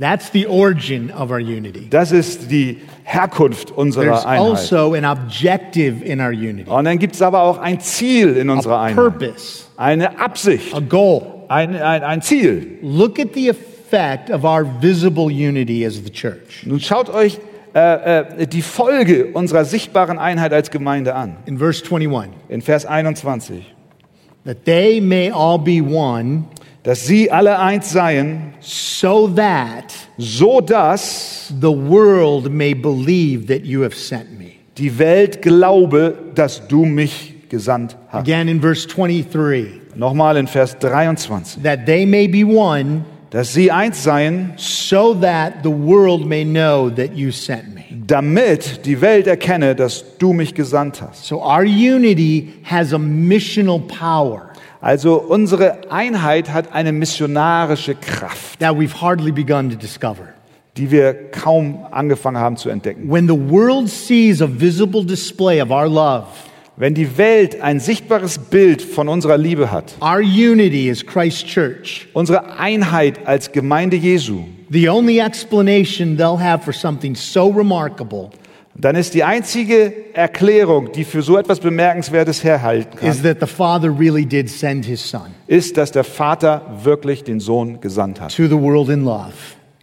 That's the origin of our unity. Das ist die Herkunft There's unserer Einheit. also an objective in our unity, Und dann gibt es aber auch ein Ziel in unserer a Einheit. purpose, Eine Absicht, a goal. ein, ein, ein Ziel. Look at the effect of our visible unity as the church. Nun schaut euch äh, äh, die Folge unserer sichtbaren Einheit als Gemeinde an. In verse 21, In Vers 21. that they may all be one, Dass sie alle eins seien, so that so dass the world may believe that you have sent me. die Welt glaube, dass du mich gesandt hast. Again in verse 23, Nochmal in Vers 23. that they may be one, Dass sie eins seien, so that the world may know that you sent me. damit die Welt erkenne, dass du mich gesandt hast. So our unity has a missional power Also unsere Einheit hat eine missionarische Kraft, that we've hardly begun to discover. die wir kaum angefangen haben zu entdecken. When the world sees a visible display of our love, Wenn die Welt ein sichtbares Bild von unserer Liebe hat, our unity as Christ's church, unsere Einheit als Gemeinde Jesu, the only explanation they'll have for something so remarkable dann ist die einzige Erklärung, die für so etwas Bemerkenswertes herhalten kann, is that the Father really did send his Son ist, dass der Vater wirklich den Sohn gesandt hat. to the world in love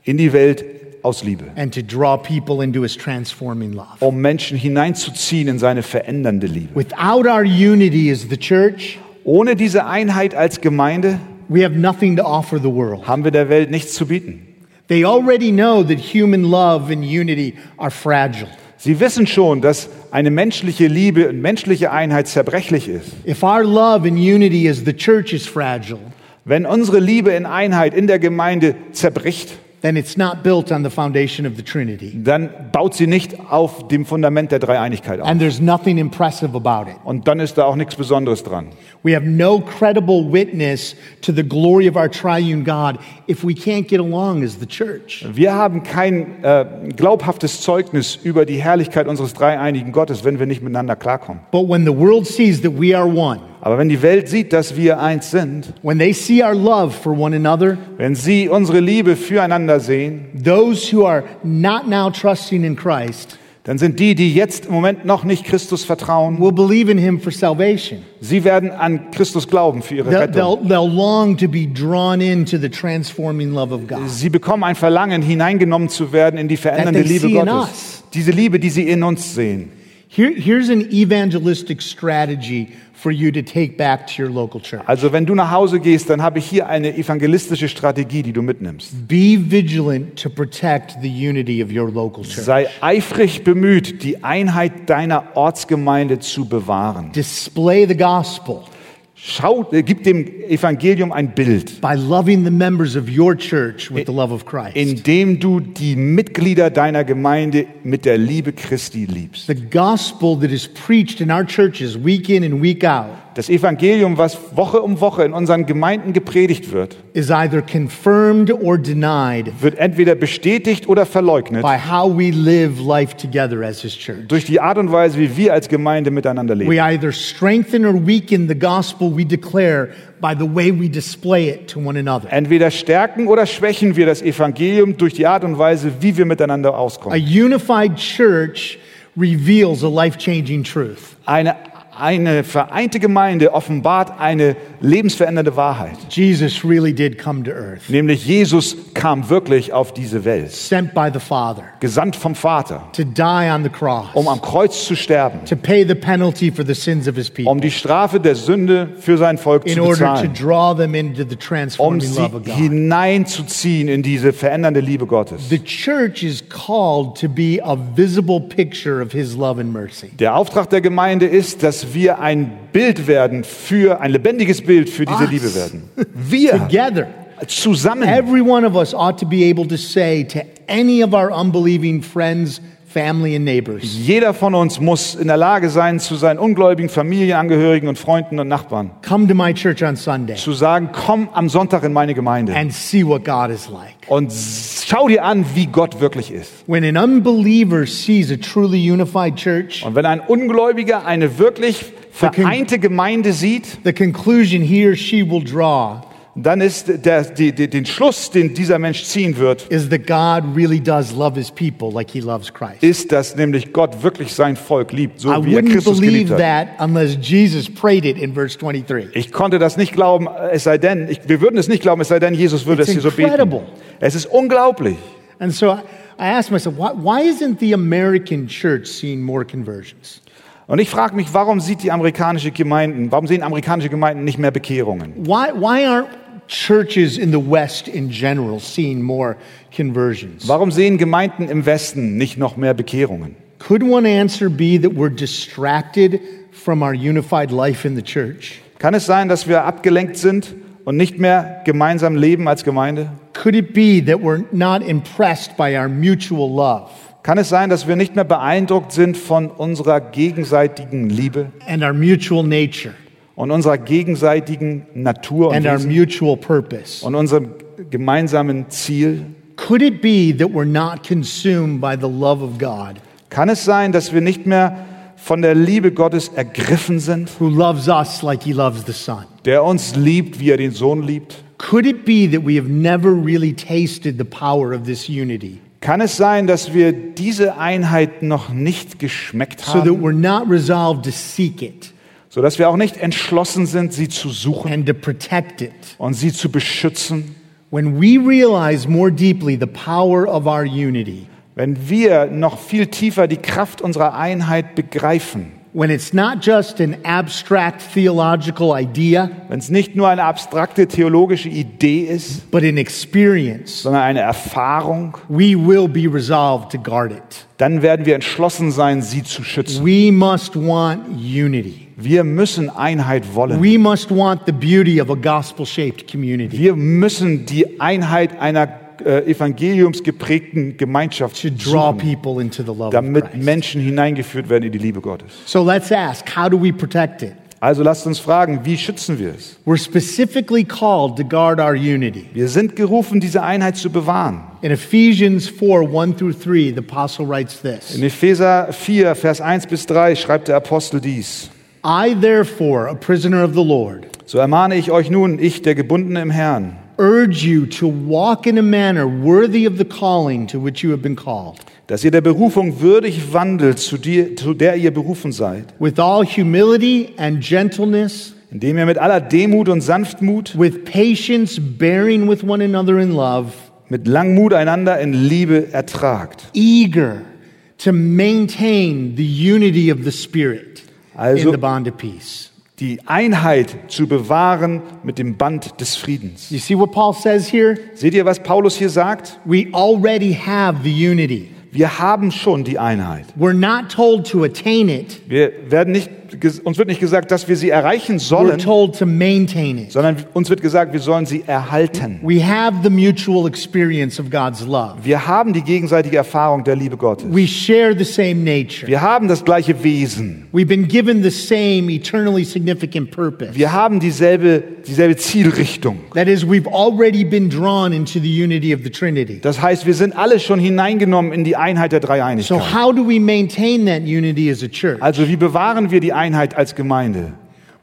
In die Welt aus Liebe. and to draw people into his transforming love. Um Menschen hineinzuziehen in seine verändernde Liebe. Without our unity as the church, Ohne diese Einheit als Gemeinde we have nothing to offer the world. haben wir der Welt nichts zu bieten. They already know that human love and unity are fragile. Sie wissen schon, dass eine menschliche Liebe und menschliche Einheit zerbrechlich ist. If our love and unity as the church is fragile, Wenn unsere Liebe in Einheit in der Gemeinde zerbricht, then it's not built on the foundation of the Trinity. dann baut sie nicht auf dem Fundament der Dreieinigkeit auf. And there's nothing impressive about it. Und dann ist da auch nichts Besonderes dran. We have no credible witness to the glory of our triune God if we can't get along as the church. Wir haben kein äh, glaubhaftes Zeugnis über die Herrlichkeit unseres dreieinigen Gottes, wenn wir nicht miteinander klarkommen. But when the world sees that we are one, Aber wenn die Welt sieht, dass wir eins sind, when they see our love for one another, wenn sie unsere Liebe füreinander sehen, those who are not now trusting in Christ dann sind die, die jetzt im Moment noch nicht Christus vertrauen, will believe in him for salvation. sie werden an Christus glauben für ihre They'll, they'll, Rettung. they'll long to be drawn into the transforming love of God. Sie bekommen ein Verlangen, hineingenommen zu werden in die verändernde Liebe Gottes. Diese Liebe, die sie in uns sehen. Here, here's an evangelistic strategy for you to take back to your local church. Also wenn du nach Hause gehst, dann habe ich hier eine evangelistische Strategie, die du mitnimmst. Be vigilant to protect the unity of your local church. Sei eifrig bemüht, die Einheit deiner Ortsgemeinde zu bewahren. Display the gospel Schau, äh, gib dem Evangelium ein Bild, by loving the members of your church with the love of Christ. indem du die Mitglieder deiner Gemeinde mit der Liebe Christi liebst. The gospel that is preached in our churches week in and week out Das Evangelium, was Woche um Woche in unseren Gemeinden gepredigt wird, is either confirmed or denied wird entweder bestätigt oder verleugnet by how we live life together as His church. durch die Art und Weise, wie wir als Gemeinde miteinander leben. either strengthen or weaken the gospel we declare by the way we display it to one another. Entweder stärken oder schwächen wir das Evangelium durch die Art und Weise, wie wir miteinander A auskommen. unified church reveals a life changing truth. Eine, eine vereinte Gemeinde offenbart eine lebensverändernde Wahrheit. Jesus really did come to earth, Nämlich Jesus kam wirklich auf diese Welt, sent by the Father gesandt vom Vater, to die on the cross, um am Kreuz zu sterben, to pay the penalty for the sins of His people, um die Strafe der Sünde für sein Volk in zu order to bezahlen, draw them into the um transforming sie love of God. hineinzuziehen in diese verändernde Liebe Gottes. The church is called to be a visible picture of His love and mercy. Der Auftrag der Gemeinde ist, dass wir ein Bild werden für, ein lebendiges Bild für diese Us. Liebe werden. (laughs) Wir Together. zusammen. Every one of us ought to be able to say to any of our unbelieving friends, family, and neighbors, Jeder von uns muss in der Lage sein, zu seinen ungläubigen Familienangehörigen und Freunden und Nachbarn come to my church on Sunday zu sagen, komm am Sonntag in meine Gemeinde and see what God is like. und schau dir an, wie Gott wirklich ist. When an unbeliever sees a truly unified church, Und wenn ein Ungläubiger eine wirklich vereinte Gemeinde sieht, the conclusion he or she will draw dann ist der, die, die, den Schluss, den dieser Mensch ziehen wird, is that God really does love his people like he loves Christ. ist, dass nämlich Gott wirklich sein Volk liebt, so I wie er wouldn't Christus geliebt believe hat. that unless Jesus prayed it in verse 23. Ich konnte das nicht glauben, es sei denn, ich, wir würden es nicht glauben, es sei denn, Jesus würde It's es hier so beten. incredible. Es ist unglaublich. And so I I asked myself, why, why isn't the American church seeing more conversions? Und ich frage mich, warum sieht die amerikanische Gemeinden, warum sehen amerikanische Gemeinden nicht mehr Bekehrungen? Why, why aren't churches in the West in general seeing more conversions? Warum sehen Gemeinden im Westen nicht noch mehr Bekehrungen? Could one answer be that we're distracted from our unified life in the church? Kann es sein, dass wir abgelenkt sind und nicht mehr gemeinsam leben als Gemeinde? Could it be that we're not impressed by our mutual love Kann es sein, dass wir nicht mehr beeindruckt sind von unserer gegenseitigen Liebe and our mutual nature und unserer gegenseitigen Natur und, and our Wesen mutual purpose? und unserem gemeinsamen Ziel? Could it be that we're not consumed by the love of God Kann es sein, dass wir nicht mehr von der Liebe Gottes ergriffen sind, who loves us like he loves the Son? der uns liebt, wie er den Sohn liebt? Could it be that we have never really tasted the power of this unity Kann es sein, dass wir diese Einheit noch nicht geschmeckt so that haben, we're not resolved to seek it sodass wir auch nicht entschlossen sind, sie zu suchen and to protect it? und sie zu beschützen? When we realize more deeply the power of our unity, Wenn wir noch viel tiefer die Kraft unserer Einheit begreifen, when it's not just an abstract theological idea, wenn es nicht nur eine abstrakte theologische Idee ist, but an experience, sondern eine Erfahrung, we will be resolved to guard it. dann werden wir entschlossen sein, sie zu schützen. We must want unity. Wir müssen Einheit wollen. We must want the beauty of a gospel shaped community Wir müssen die Einheit einer äh, evangeliumsgeprägten Gemeinschaft to draw suchen, people into the love of damit Christ. Menschen hineingeführt werden in die Liebe Gottes. So let's ask how do we protect it? Also lasst uns fragen, wie schützen wir es? We're specifically called to guard our unity. Wir sind gerufen, diese Einheit zu bewahren. In Ephesians 4 1 through 3, the apostle writes this In Epheser 4, Vers 1 bis 3 schreibt der Apostel dies. I, therefore, a prisoner of the Lord, So ermahne ich euch nun, ich, der Gebundene im Herrn, urge you to walk in a manner worthy of the calling to which you have been called, dass ihr der Berufung würdig wandelt, zu, dir, zu der ihr berufen seid, with all humility and gentleness, indem ihr mit aller Demut und Sanftmut, with patience bearing with one another in love, mit Langmut einander in Liebe ertragt. eager to maintain the unity of the Spirit Also-. Die Einheit zu bewahren mit dem Band des Friedens. You see what Paul says here? Seht ihr, was Paulus hier sagt? We already have the unity. Wir haben schon die Einheit. We're not told to attain it, Wir werden nicht, uns wird nicht gesagt, dass wir sie erreichen sollen, told to maintain it. sondern uns wird gesagt, wir sollen sie erhalten. We have the mutual experience of God's love. Wir haben die gegenseitige Erfahrung der Liebe Gottes. We share the same nature. Wir haben das gleiche Wesen. We've been given the same eternally significant purpose. Wir haben dieselbe, dieselbe Zielrichtung. That is, we've already been drawn into the unity of the Trinity. Das heißt, wir sind alle schon hineingenommen in die Einheit der So, Dreieinigkeit. how do we maintain that unity as a church? Also wie bewahren wir die Einheit als Gemeinde?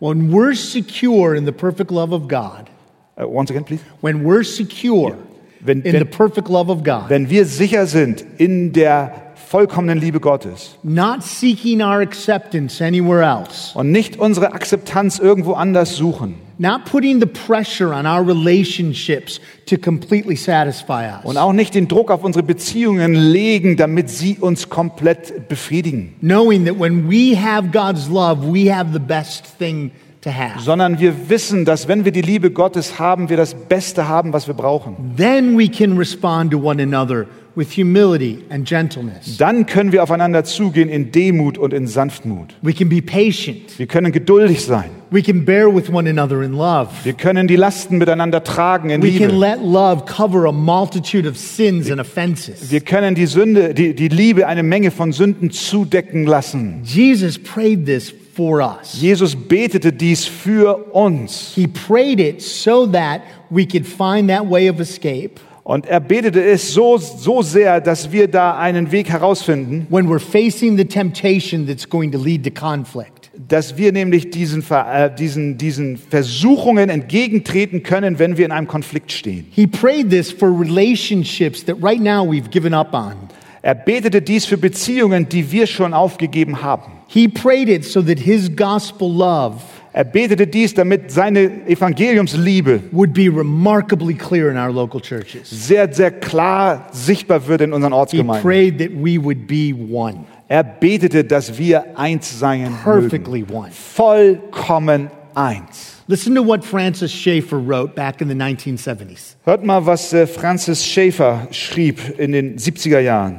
When we're secure in the perfect love of God, Uh, once again, please. when we're secure Wenn, in the wenn, perfect love of God, wenn wir sicher sind in der vollkommenen Liebe Gottes not seeking our acceptance anywhere else, und nicht unsere Akzeptanz irgendwo anders suchen not putting the pressure on our relationships to completely satisfy us, und auch nicht den Druck auf unsere Beziehungen legen, damit sie uns komplett befriedigen, knowing that when we have God's love, we have the best thing to have. sondern wir wissen, dass wenn wir die Liebe Gottes haben, wir das Beste haben, was wir brauchen. Then we can respond to one another with humility and gentleness. Dann können wir aufeinander zugehen in Demut und in Sanftmut. We can be patient. Wir können geduldig sein. We can bear with one another in love. Wir können die Lasten miteinander tragen in We can Liebe. let love cover a multitude of sins and offenses. Wir können die Sünde, die, die Liebe eine Menge von Sünden zudecken lassen. Jesus prayed this for us. Jesus betete dies für uns. He prayed it so that we could find that way of escape Und er betete es so, so sehr, dass wir da einen Weg herausfinden, when we're facing the temptation that's going to lead to conflict. dass wir nämlich diesen, Ver- äh, diesen, diesen Versuchungen entgegentreten können, wenn wir in einem Konflikt stehen. He prayed this for relationships that right now we've given up on. Er betete dies für Beziehungen, die wir schon aufgegeben haben. He prayed it so that his gospel love Er betete dies, damit seine Evangeliumsliebe would be remarkably clear in our local churches. sehr, sehr klar sichtbar wird in unseren He Ortsgemeinden. prayed that we would be one, Er betete, dass wir eins sein mögen. perfectly one. Vollkommen eins. Listen to what Francis Schaeffer wrote back in the 1970s. Hört mal, was äh, Francis Schaeffer schrieb in den 70er Jahren.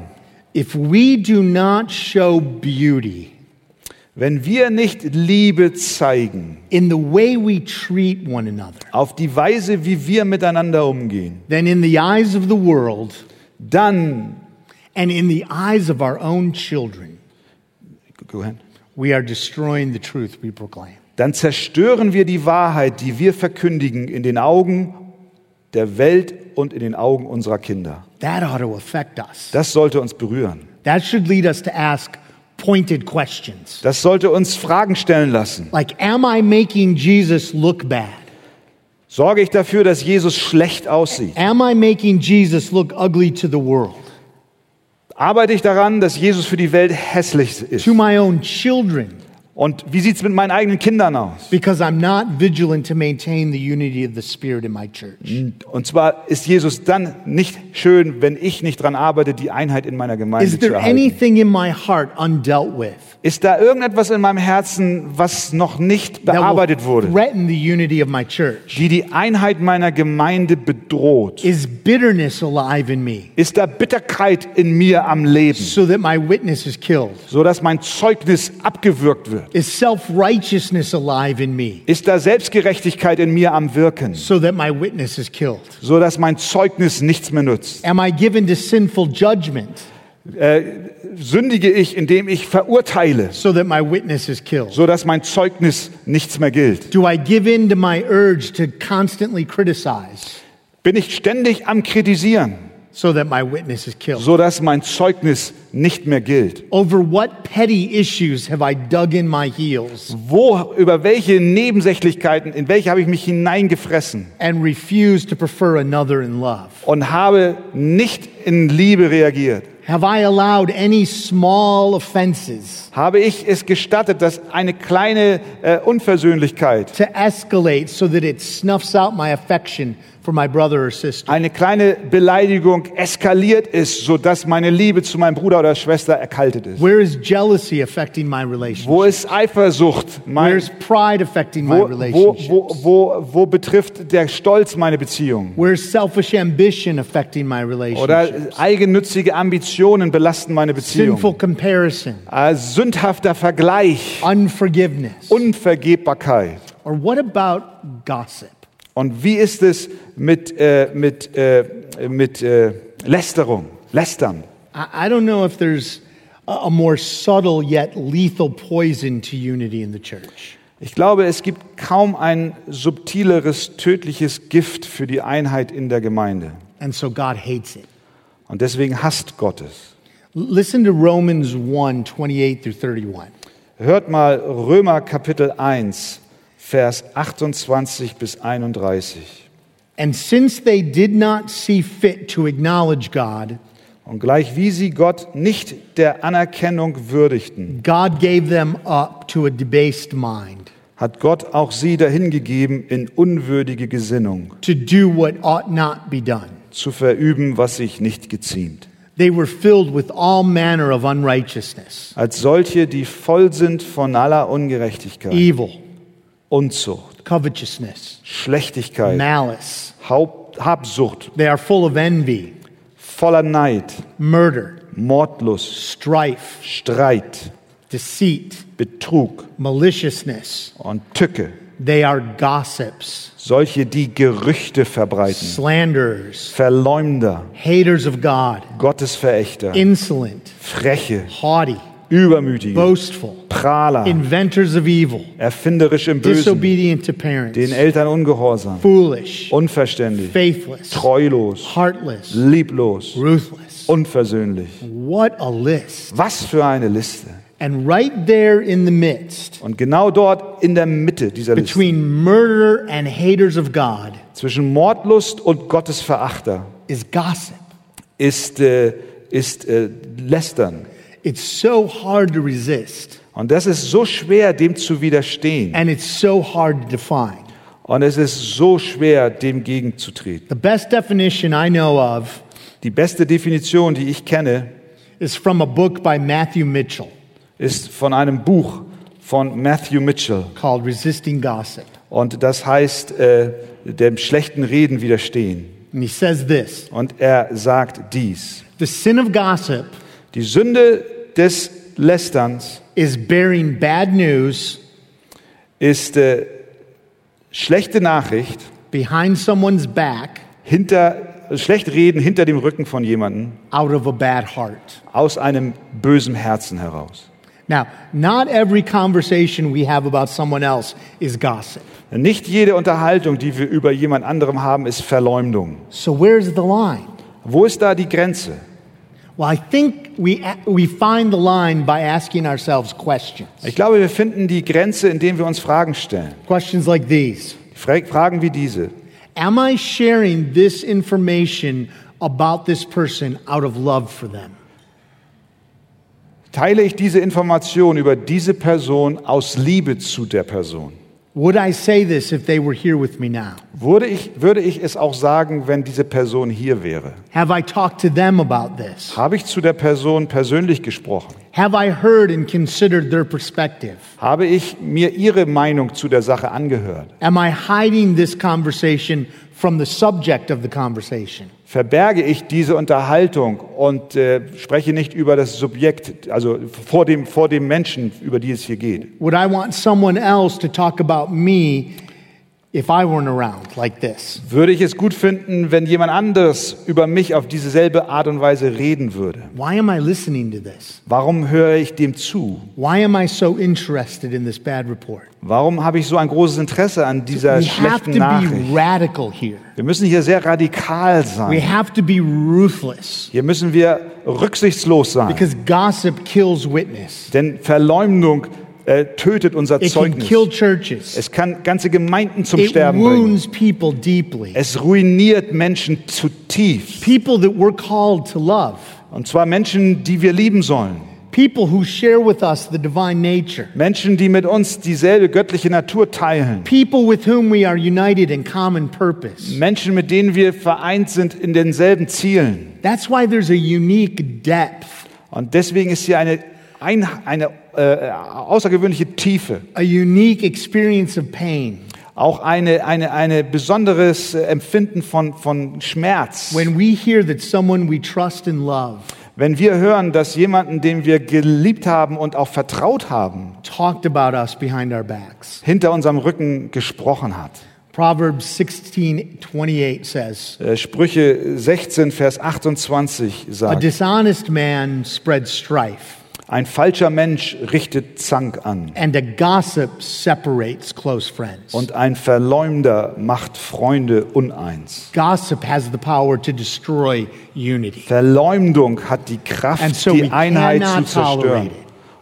If we do not show beauty Wenn wir nicht Liebe zeigen, in the way we treat one another, auf die Weise, wie wir miteinander umgehen, then in the eyes of the world dann, and in the eyes of our own children, Go ahead. we are destroying the truth we proclaim. dann zerstören wir die Wahrheit, die wir verkündigen, in den Augen der Welt und in den Augen unserer Kinder. That ought to affect us. Das sollte uns berühren. That should lead us to ask pointed questions. Das sollte uns Fragen stellen lassen. Like, am I making Jesus look bad? Sorge ich dafür, dass Jesus schlecht aussieht? Am I making Jesus look ugly to the world? Arbeite ich daran, dass Jesus für die Welt hässlich ist? To my own children? Und wie sieht es mit meinen eigenen Kindern aus? Because I'm not vigilant to maintain the unity of the Spirit in my church. Und zwar ist Jesus dann nicht schön, wenn ich nicht daran arbeite, die Einheit in meiner Gemeinde Is zu there erhalten. anything in my heart undealt with Ist da irgendetwas in meinem Herzen, was noch nicht bearbeitet wurde, threaten the unity of my church? die die Einheit meiner Gemeinde bedroht? Is bitterness alive in me Ist da Bitterkeit in mir am Leben, so that my witness is killed? so dass mein Zeugnis abgewürgt wird? Is self righteousness alive in me Ist da Selbstgerechtigkeit in mir am Wirken, so that my witness is killed? so dass mein Zeugnis nichts mehr nutzt? Am I given to sinful judgment Sündige ich, indem ich verurteile, so that my witness is killed? so dass mein Zeugnis nichts mehr gilt? Do I give in to my urge to constantly criticize? Bin ich ständig am Kritisieren? So that my witness is killed? so dass mein Zeugnis nicht mehr gilt? Over what petty issues have I dug in my heels Wo, über welche Nebensächlichkeiten, in welche habe ich mich hineingefressen and refused to prefer another in love? und habe nicht in Liebe reagiert? Have I allowed any small offenses Habe ich es gestattet, dass eine kleine äh, Unversöhnlichkeit, to escalate so that it snuffs out my affection for my brother or sister? eine kleine Beleidigung eskaliert ist, sodass meine Liebe zu meinem Bruder oder Schwester erkaltet ist? Where is jealousy affecting my relationship? Wo ist Eifersucht? Mein, Where's pride affecting my wo, wo, relationships? wo, wo, wo betrifft der Stolz meine Beziehung? Where's selfish ambition affecting my Oder relationships? eigennützige Ambitionen belasten meine Beziehung? Sinful comparison, Äh, sündhafter Vergleich, unforgiveness. Unvergebbarkeit. Or what about gossip? Und wie ist es mit, äh, mit, äh, mit äh, Lästerung, Lästern? I, I don't know if there's a, more subtle yet lethal poison to unity in the church. Ich glaube, es gibt kaum ein subtileres, tödliches Gift für die Einheit in der Gemeinde. And so God hates it. Und deswegen hasst Gott es. Listen to Romans 1 28 through 31. Hört mal Römer Kapitel 1, Vers 28 bis 31. And since they did not see fit to acknowledge God, Und gleich wie sie Gott nicht der Anerkennung würdigten, God gave them up to a debased mind hat Gott auch sie dahingegeben in unwürdige Gesinnung, to do what ought not be done. zu verüben, was sich nicht geziemt. They were filled with all manner of unrighteousness, Als solche, die voll sind von aller Ungerechtigkeit, evil, Unzucht, covetousness, Schlechtigkeit, malice. Haupt, Habsucht, They are full of envy, voller Neid, murder, Mordlust, strife, Streit, deceit, Betrug. Maliciousness. und Tücke. They are gossips, Solche, die Gerüchte verbreiten, slanderers, Verleumder, haters of God, Gottesverächter, insolent, Freche, haughty, Übermütige, boastful, Prahler, inventors of evil, erfinderisch im Bösen, disobedient to parents, den Eltern ungehorsam, foolish, unverständig, faithless, treulos, heartless, lieblos, ruthless. unversöhnlich. What a list. Was für eine Liste. And right there in the midst, Und genau dort in der Mitte dieser Liste, between murderer and haters of God, zwischen Mordlust und Gottesverachter, is gossip. ist, äh, ist äh, Lästern. It's so hard to resist, Und das ist so schwer, dem zu widerstehen. and it's so hard to define. Und es ist so schwer, dem gegenzutreten. The best definition I know of Die beste Definition, die ich kenne, is from a book by Matthew Mitchell ist von einem Buch von Matthew Mitchell. called Resisting Gossip. Und das heißt, äh, dem schlechten Reden widerstehen. And he says this Und er sagt dies. The sin of gossip Die Sünde des Lästerns is bearing bad news ist äh, schlechte Nachricht, behind someone's back hinter, schlecht reden hinter dem Rücken von jemandem out of a bad heart. aus einem bösen Herzen heraus. Now, not every conversation we have about someone else is gossip. Nicht jede Unterhaltung, die wir über jemand anderem haben, ist Verleumdung. So, where's the line? Wo ist da die Grenze? Well, I think Ich glaube, wir finden die Grenze, indem wir uns Fragen stellen. Questions like these Fra- Fragen wie diese. Am I sharing this information about this person out of love for them? Teile ich diese Information über diese Person aus Liebe zu der Person? Would I say this if they were here with me now? Würde ich, würde ich es auch sagen, wenn diese Person hier wäre? Have I talked to them about this? Habe ich zu der Person persönlich gesprochen? Have I heard and considered their perspective? Habe ich mir ihre Meinung zu der Sache angehört? Am I hiding this conversation from the subject of the conversation? Verberge ich diese Unterhaltung und äh, spreche nicht über das Subjekt, also vor dem, vor dem Menschen, über die es hier geht? Would I want someone else to talk about me if I weren't around like this? Würde ich es gut finden, wenn jemand anderes über mich auf dieselbe Art und Weise reden würde? Why am I listening to this? Warum höre ich dem zu? Why am I so interested in this bad report? Warum habe ich so ein großes Interesse an dieser We have schlechten to be Nachricht? radical here. Wir müssen hier sehr radikal We sein. have to be ruthless Hier müssen wir rücksichtslos sein. because gossip kills witness. Denn Verleumdung äh, tötet unser It can Zeugnis. kill churches. Es kann ganze Gemeinden zum It Sterben bringen. wounds people deeply. Es ruiniert Menschen zutiefst. People that we're called to love. Und zwar Menschen, die wir lieben sollen. People who share with us the divine nature. Menschen, die mit uns dieselbe göttliche Natur teilen. People with whom we are united in common purpose. Menschen, mit denen wir vereint sind in denselben Zielen. That's why there's a unique depth, Und deswegen ist hier eine, ein, eine äh, außergewöhnliche Tiefe, a unique experience of pain. auch eine, eine, eine besonderes äh, Empfinden von, von Schmerz. When we hear that someone we trust and love Wenn wir hören, dass jemanden, den wir geliebt haben und auch vertraut haben, talked about us behind our backs. hinter unserem Rücken gesprochen hat. Proverbs 16:28 says, Äh, Sprüche 16, Vers 28 "A sagt, dishonest man spreads strife, ein falscher Mensch richtet Zank an and a gossip separates close friends." und ein Verleumder macht Freunde uneins. Gossip has the power to destroy unity. Verleumdung hat die Kraft, so die Einheit zu zerstören.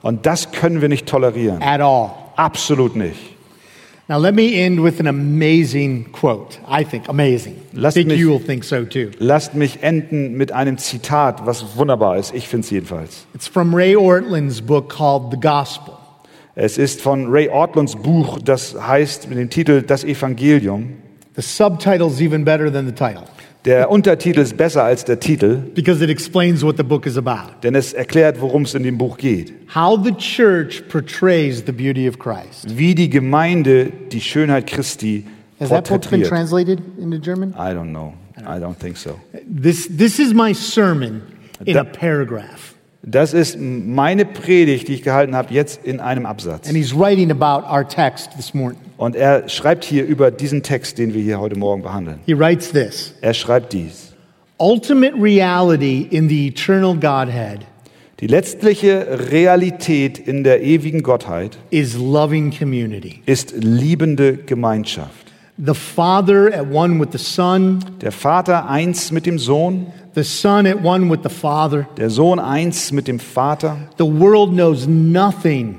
Und das können wir nicht tolerieren. At all. Absolut nicht. Now, let me end with an amazing quote. I think amazing. I Lass think mich- you will think so too. Lasst mich enden mit einem Zitat, was wunderbar ist. Ich finde es jedenfalls. It's from Ray Ortland's book called The Gospel. Es ist von Ray Ortlands Buch, das heißt mit dem Titel Das Evangelium. The subtitle's even better than the title Der Untertitel ist besser als der Titel, because it explains what the book is about. denn es erklärt, worum es in dem Buch geht. How the church portrays the beauty of Christ. Wie die Gemeinde die Schönheit Christi Has that book been porträtiert. translated into German? I don't know. I don't think so. This, this is my sermon in a paragraph. Das ist meine Predigt, die ich gehalten habe, jetzt in einem Absatz. And he's writing about our text this morning. Und er schreibt hier über diesen Text, den wir hier heute Morgen behandeln. He writes this Er schreibt dies. Ultimate reality in the eternal Godhead Die letztliche Realität in der ewigen Gottheit is loving community. ist liebende Gemeinschaft. The Father at one with the Son, Der Vater eins mit dem Sohn, the Son at one with the Father. der Sohn eins mit dem Vater. The world knows nothing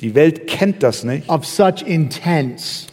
Die Welt kennt das nicht. of such intense,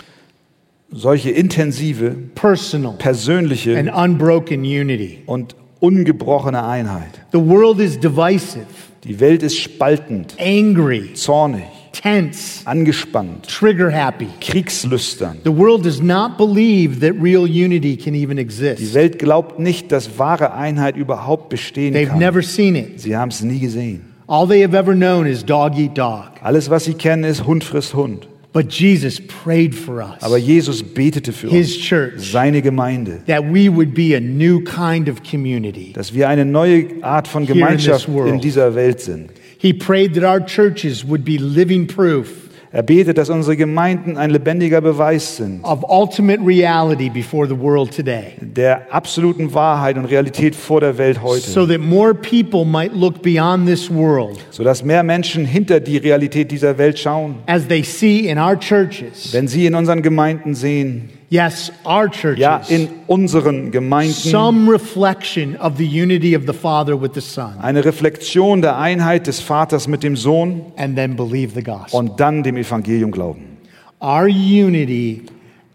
Solche intensive, personal, persönliche and unbroken unity. und ungebrochene Einheit. The world is divisive, Die Welt ist spaltend, angry, zornig, tense, angespannt, trigger happy. kriegslüstern. The world does not believe that real unity can even Die exist. Welt glaubt nicht, dass wahre Einheit überhaupt bestehen They've kann. never seen it. Sie haben es nie gesehen. All they have ever known is dog eat dog. Alles, was sie kennen, ist Hund frisst Hund. But Jesus prayed for us, Aber Jesus betete für His uns, church, seine Gemeinde, that we would be a new kind of community. dass wir eine neue Art von in Gemeinschaft world. in dieser Welt sind. He prayed that our churches would be living proof Er betet, dass unsere Gemeinden ein lebendiger Beweis sind of ultimate reality before the world today, der absoluten Wahrheit und Realität vor der Welt heute, so that more people might look beyond this world sodass mehr Menschen hinter die Realität dieser Welt schauen, as they see in our churches, wenn sie in unseren Gemeinden sehen, yes, our ja, churches, in unseren Gemeinden some reflection of the unity of the Father with the Son, eine Reflexion der Einheit des Vaters mit dem Sohn and then believe the gospel. und dann dem Evangelium glauben. Our unity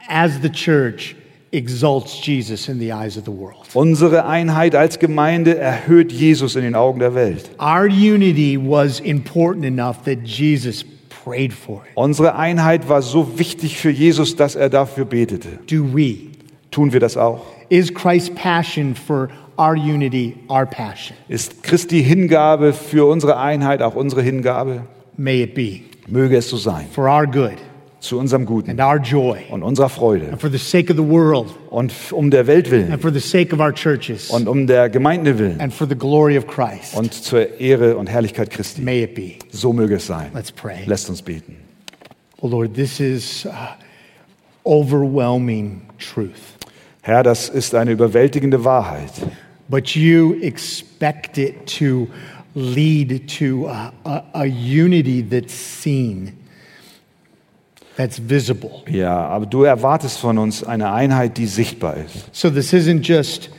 as the church exalts Jesus in the eyes of the world. Unsere Einheit als Gemeinde erhöht Jesus in den Augen der Welt. Our unity was important enough that Jesus prayed for it. Unsere Einheit war so wichtig für Jesus, dass er dafür betete. Do we? Tun wir das auch? Is Christ's passion for our unity our passion? Ist Christi Hingabe für unsere Einheit auch unsere Hingabe? May it be Möge es so sein. for our good Zu unserem Guten and our joy und unserer Freude and for the sake of the world und um der Welt willen and for the sake of our churches und um der Gemeinde willen and for the glory of Christ. und zur Ehre und Herrlichkeit Christi. May it be. So möge es sein. Let's pray. Lasst uns beten. Oh Lord, this is uh, overwhelming truth. Herr, das ist eine überwältigende Wahrheit. But you expect it to lead to a, a, a unity that's seen, that's visible. Ja, aber du erwartest von uns eine Einheit, die sichtbar ist. So this isn't just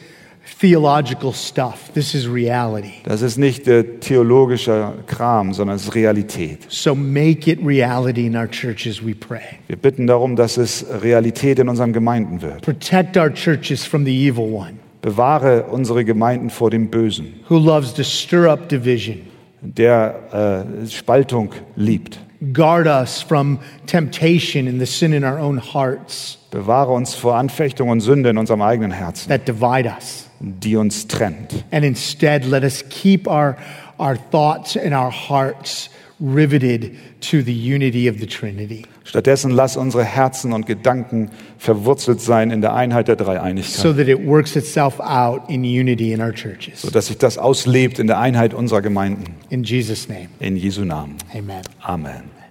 theological stuff, this is reality. Das ist nicht äh, theologischer Kram, sondern es ist Realität. So make it reality in our churches, we pray. Wir bitten darum, dass es Realität in unseren Gemeinden wird. Protect our churches from the evil one Bewahre unsere Gemeinden vor dem Bösen, who loves to stir up division. der äh, Spaltung liebt. Guard us from temptation and the sin in our own hearts Bewahre uns vor Anfechtung und Sünde in unserem eigenen Herzen, that divide us. die uns trennt. And instead, let us keep our, our thoughts and our hearts riveted to the unity of the Trinity Stattdessen lass unsere Herzen und Gedanken verwurzelt sein in der Einheit der Dreieinigkeit, so that it works itself out in unity in our churches. sodass sich das auslebt in der Einheit unserer Gemeinden. In Jesus' name, In Jesu Namen. amen. Amen.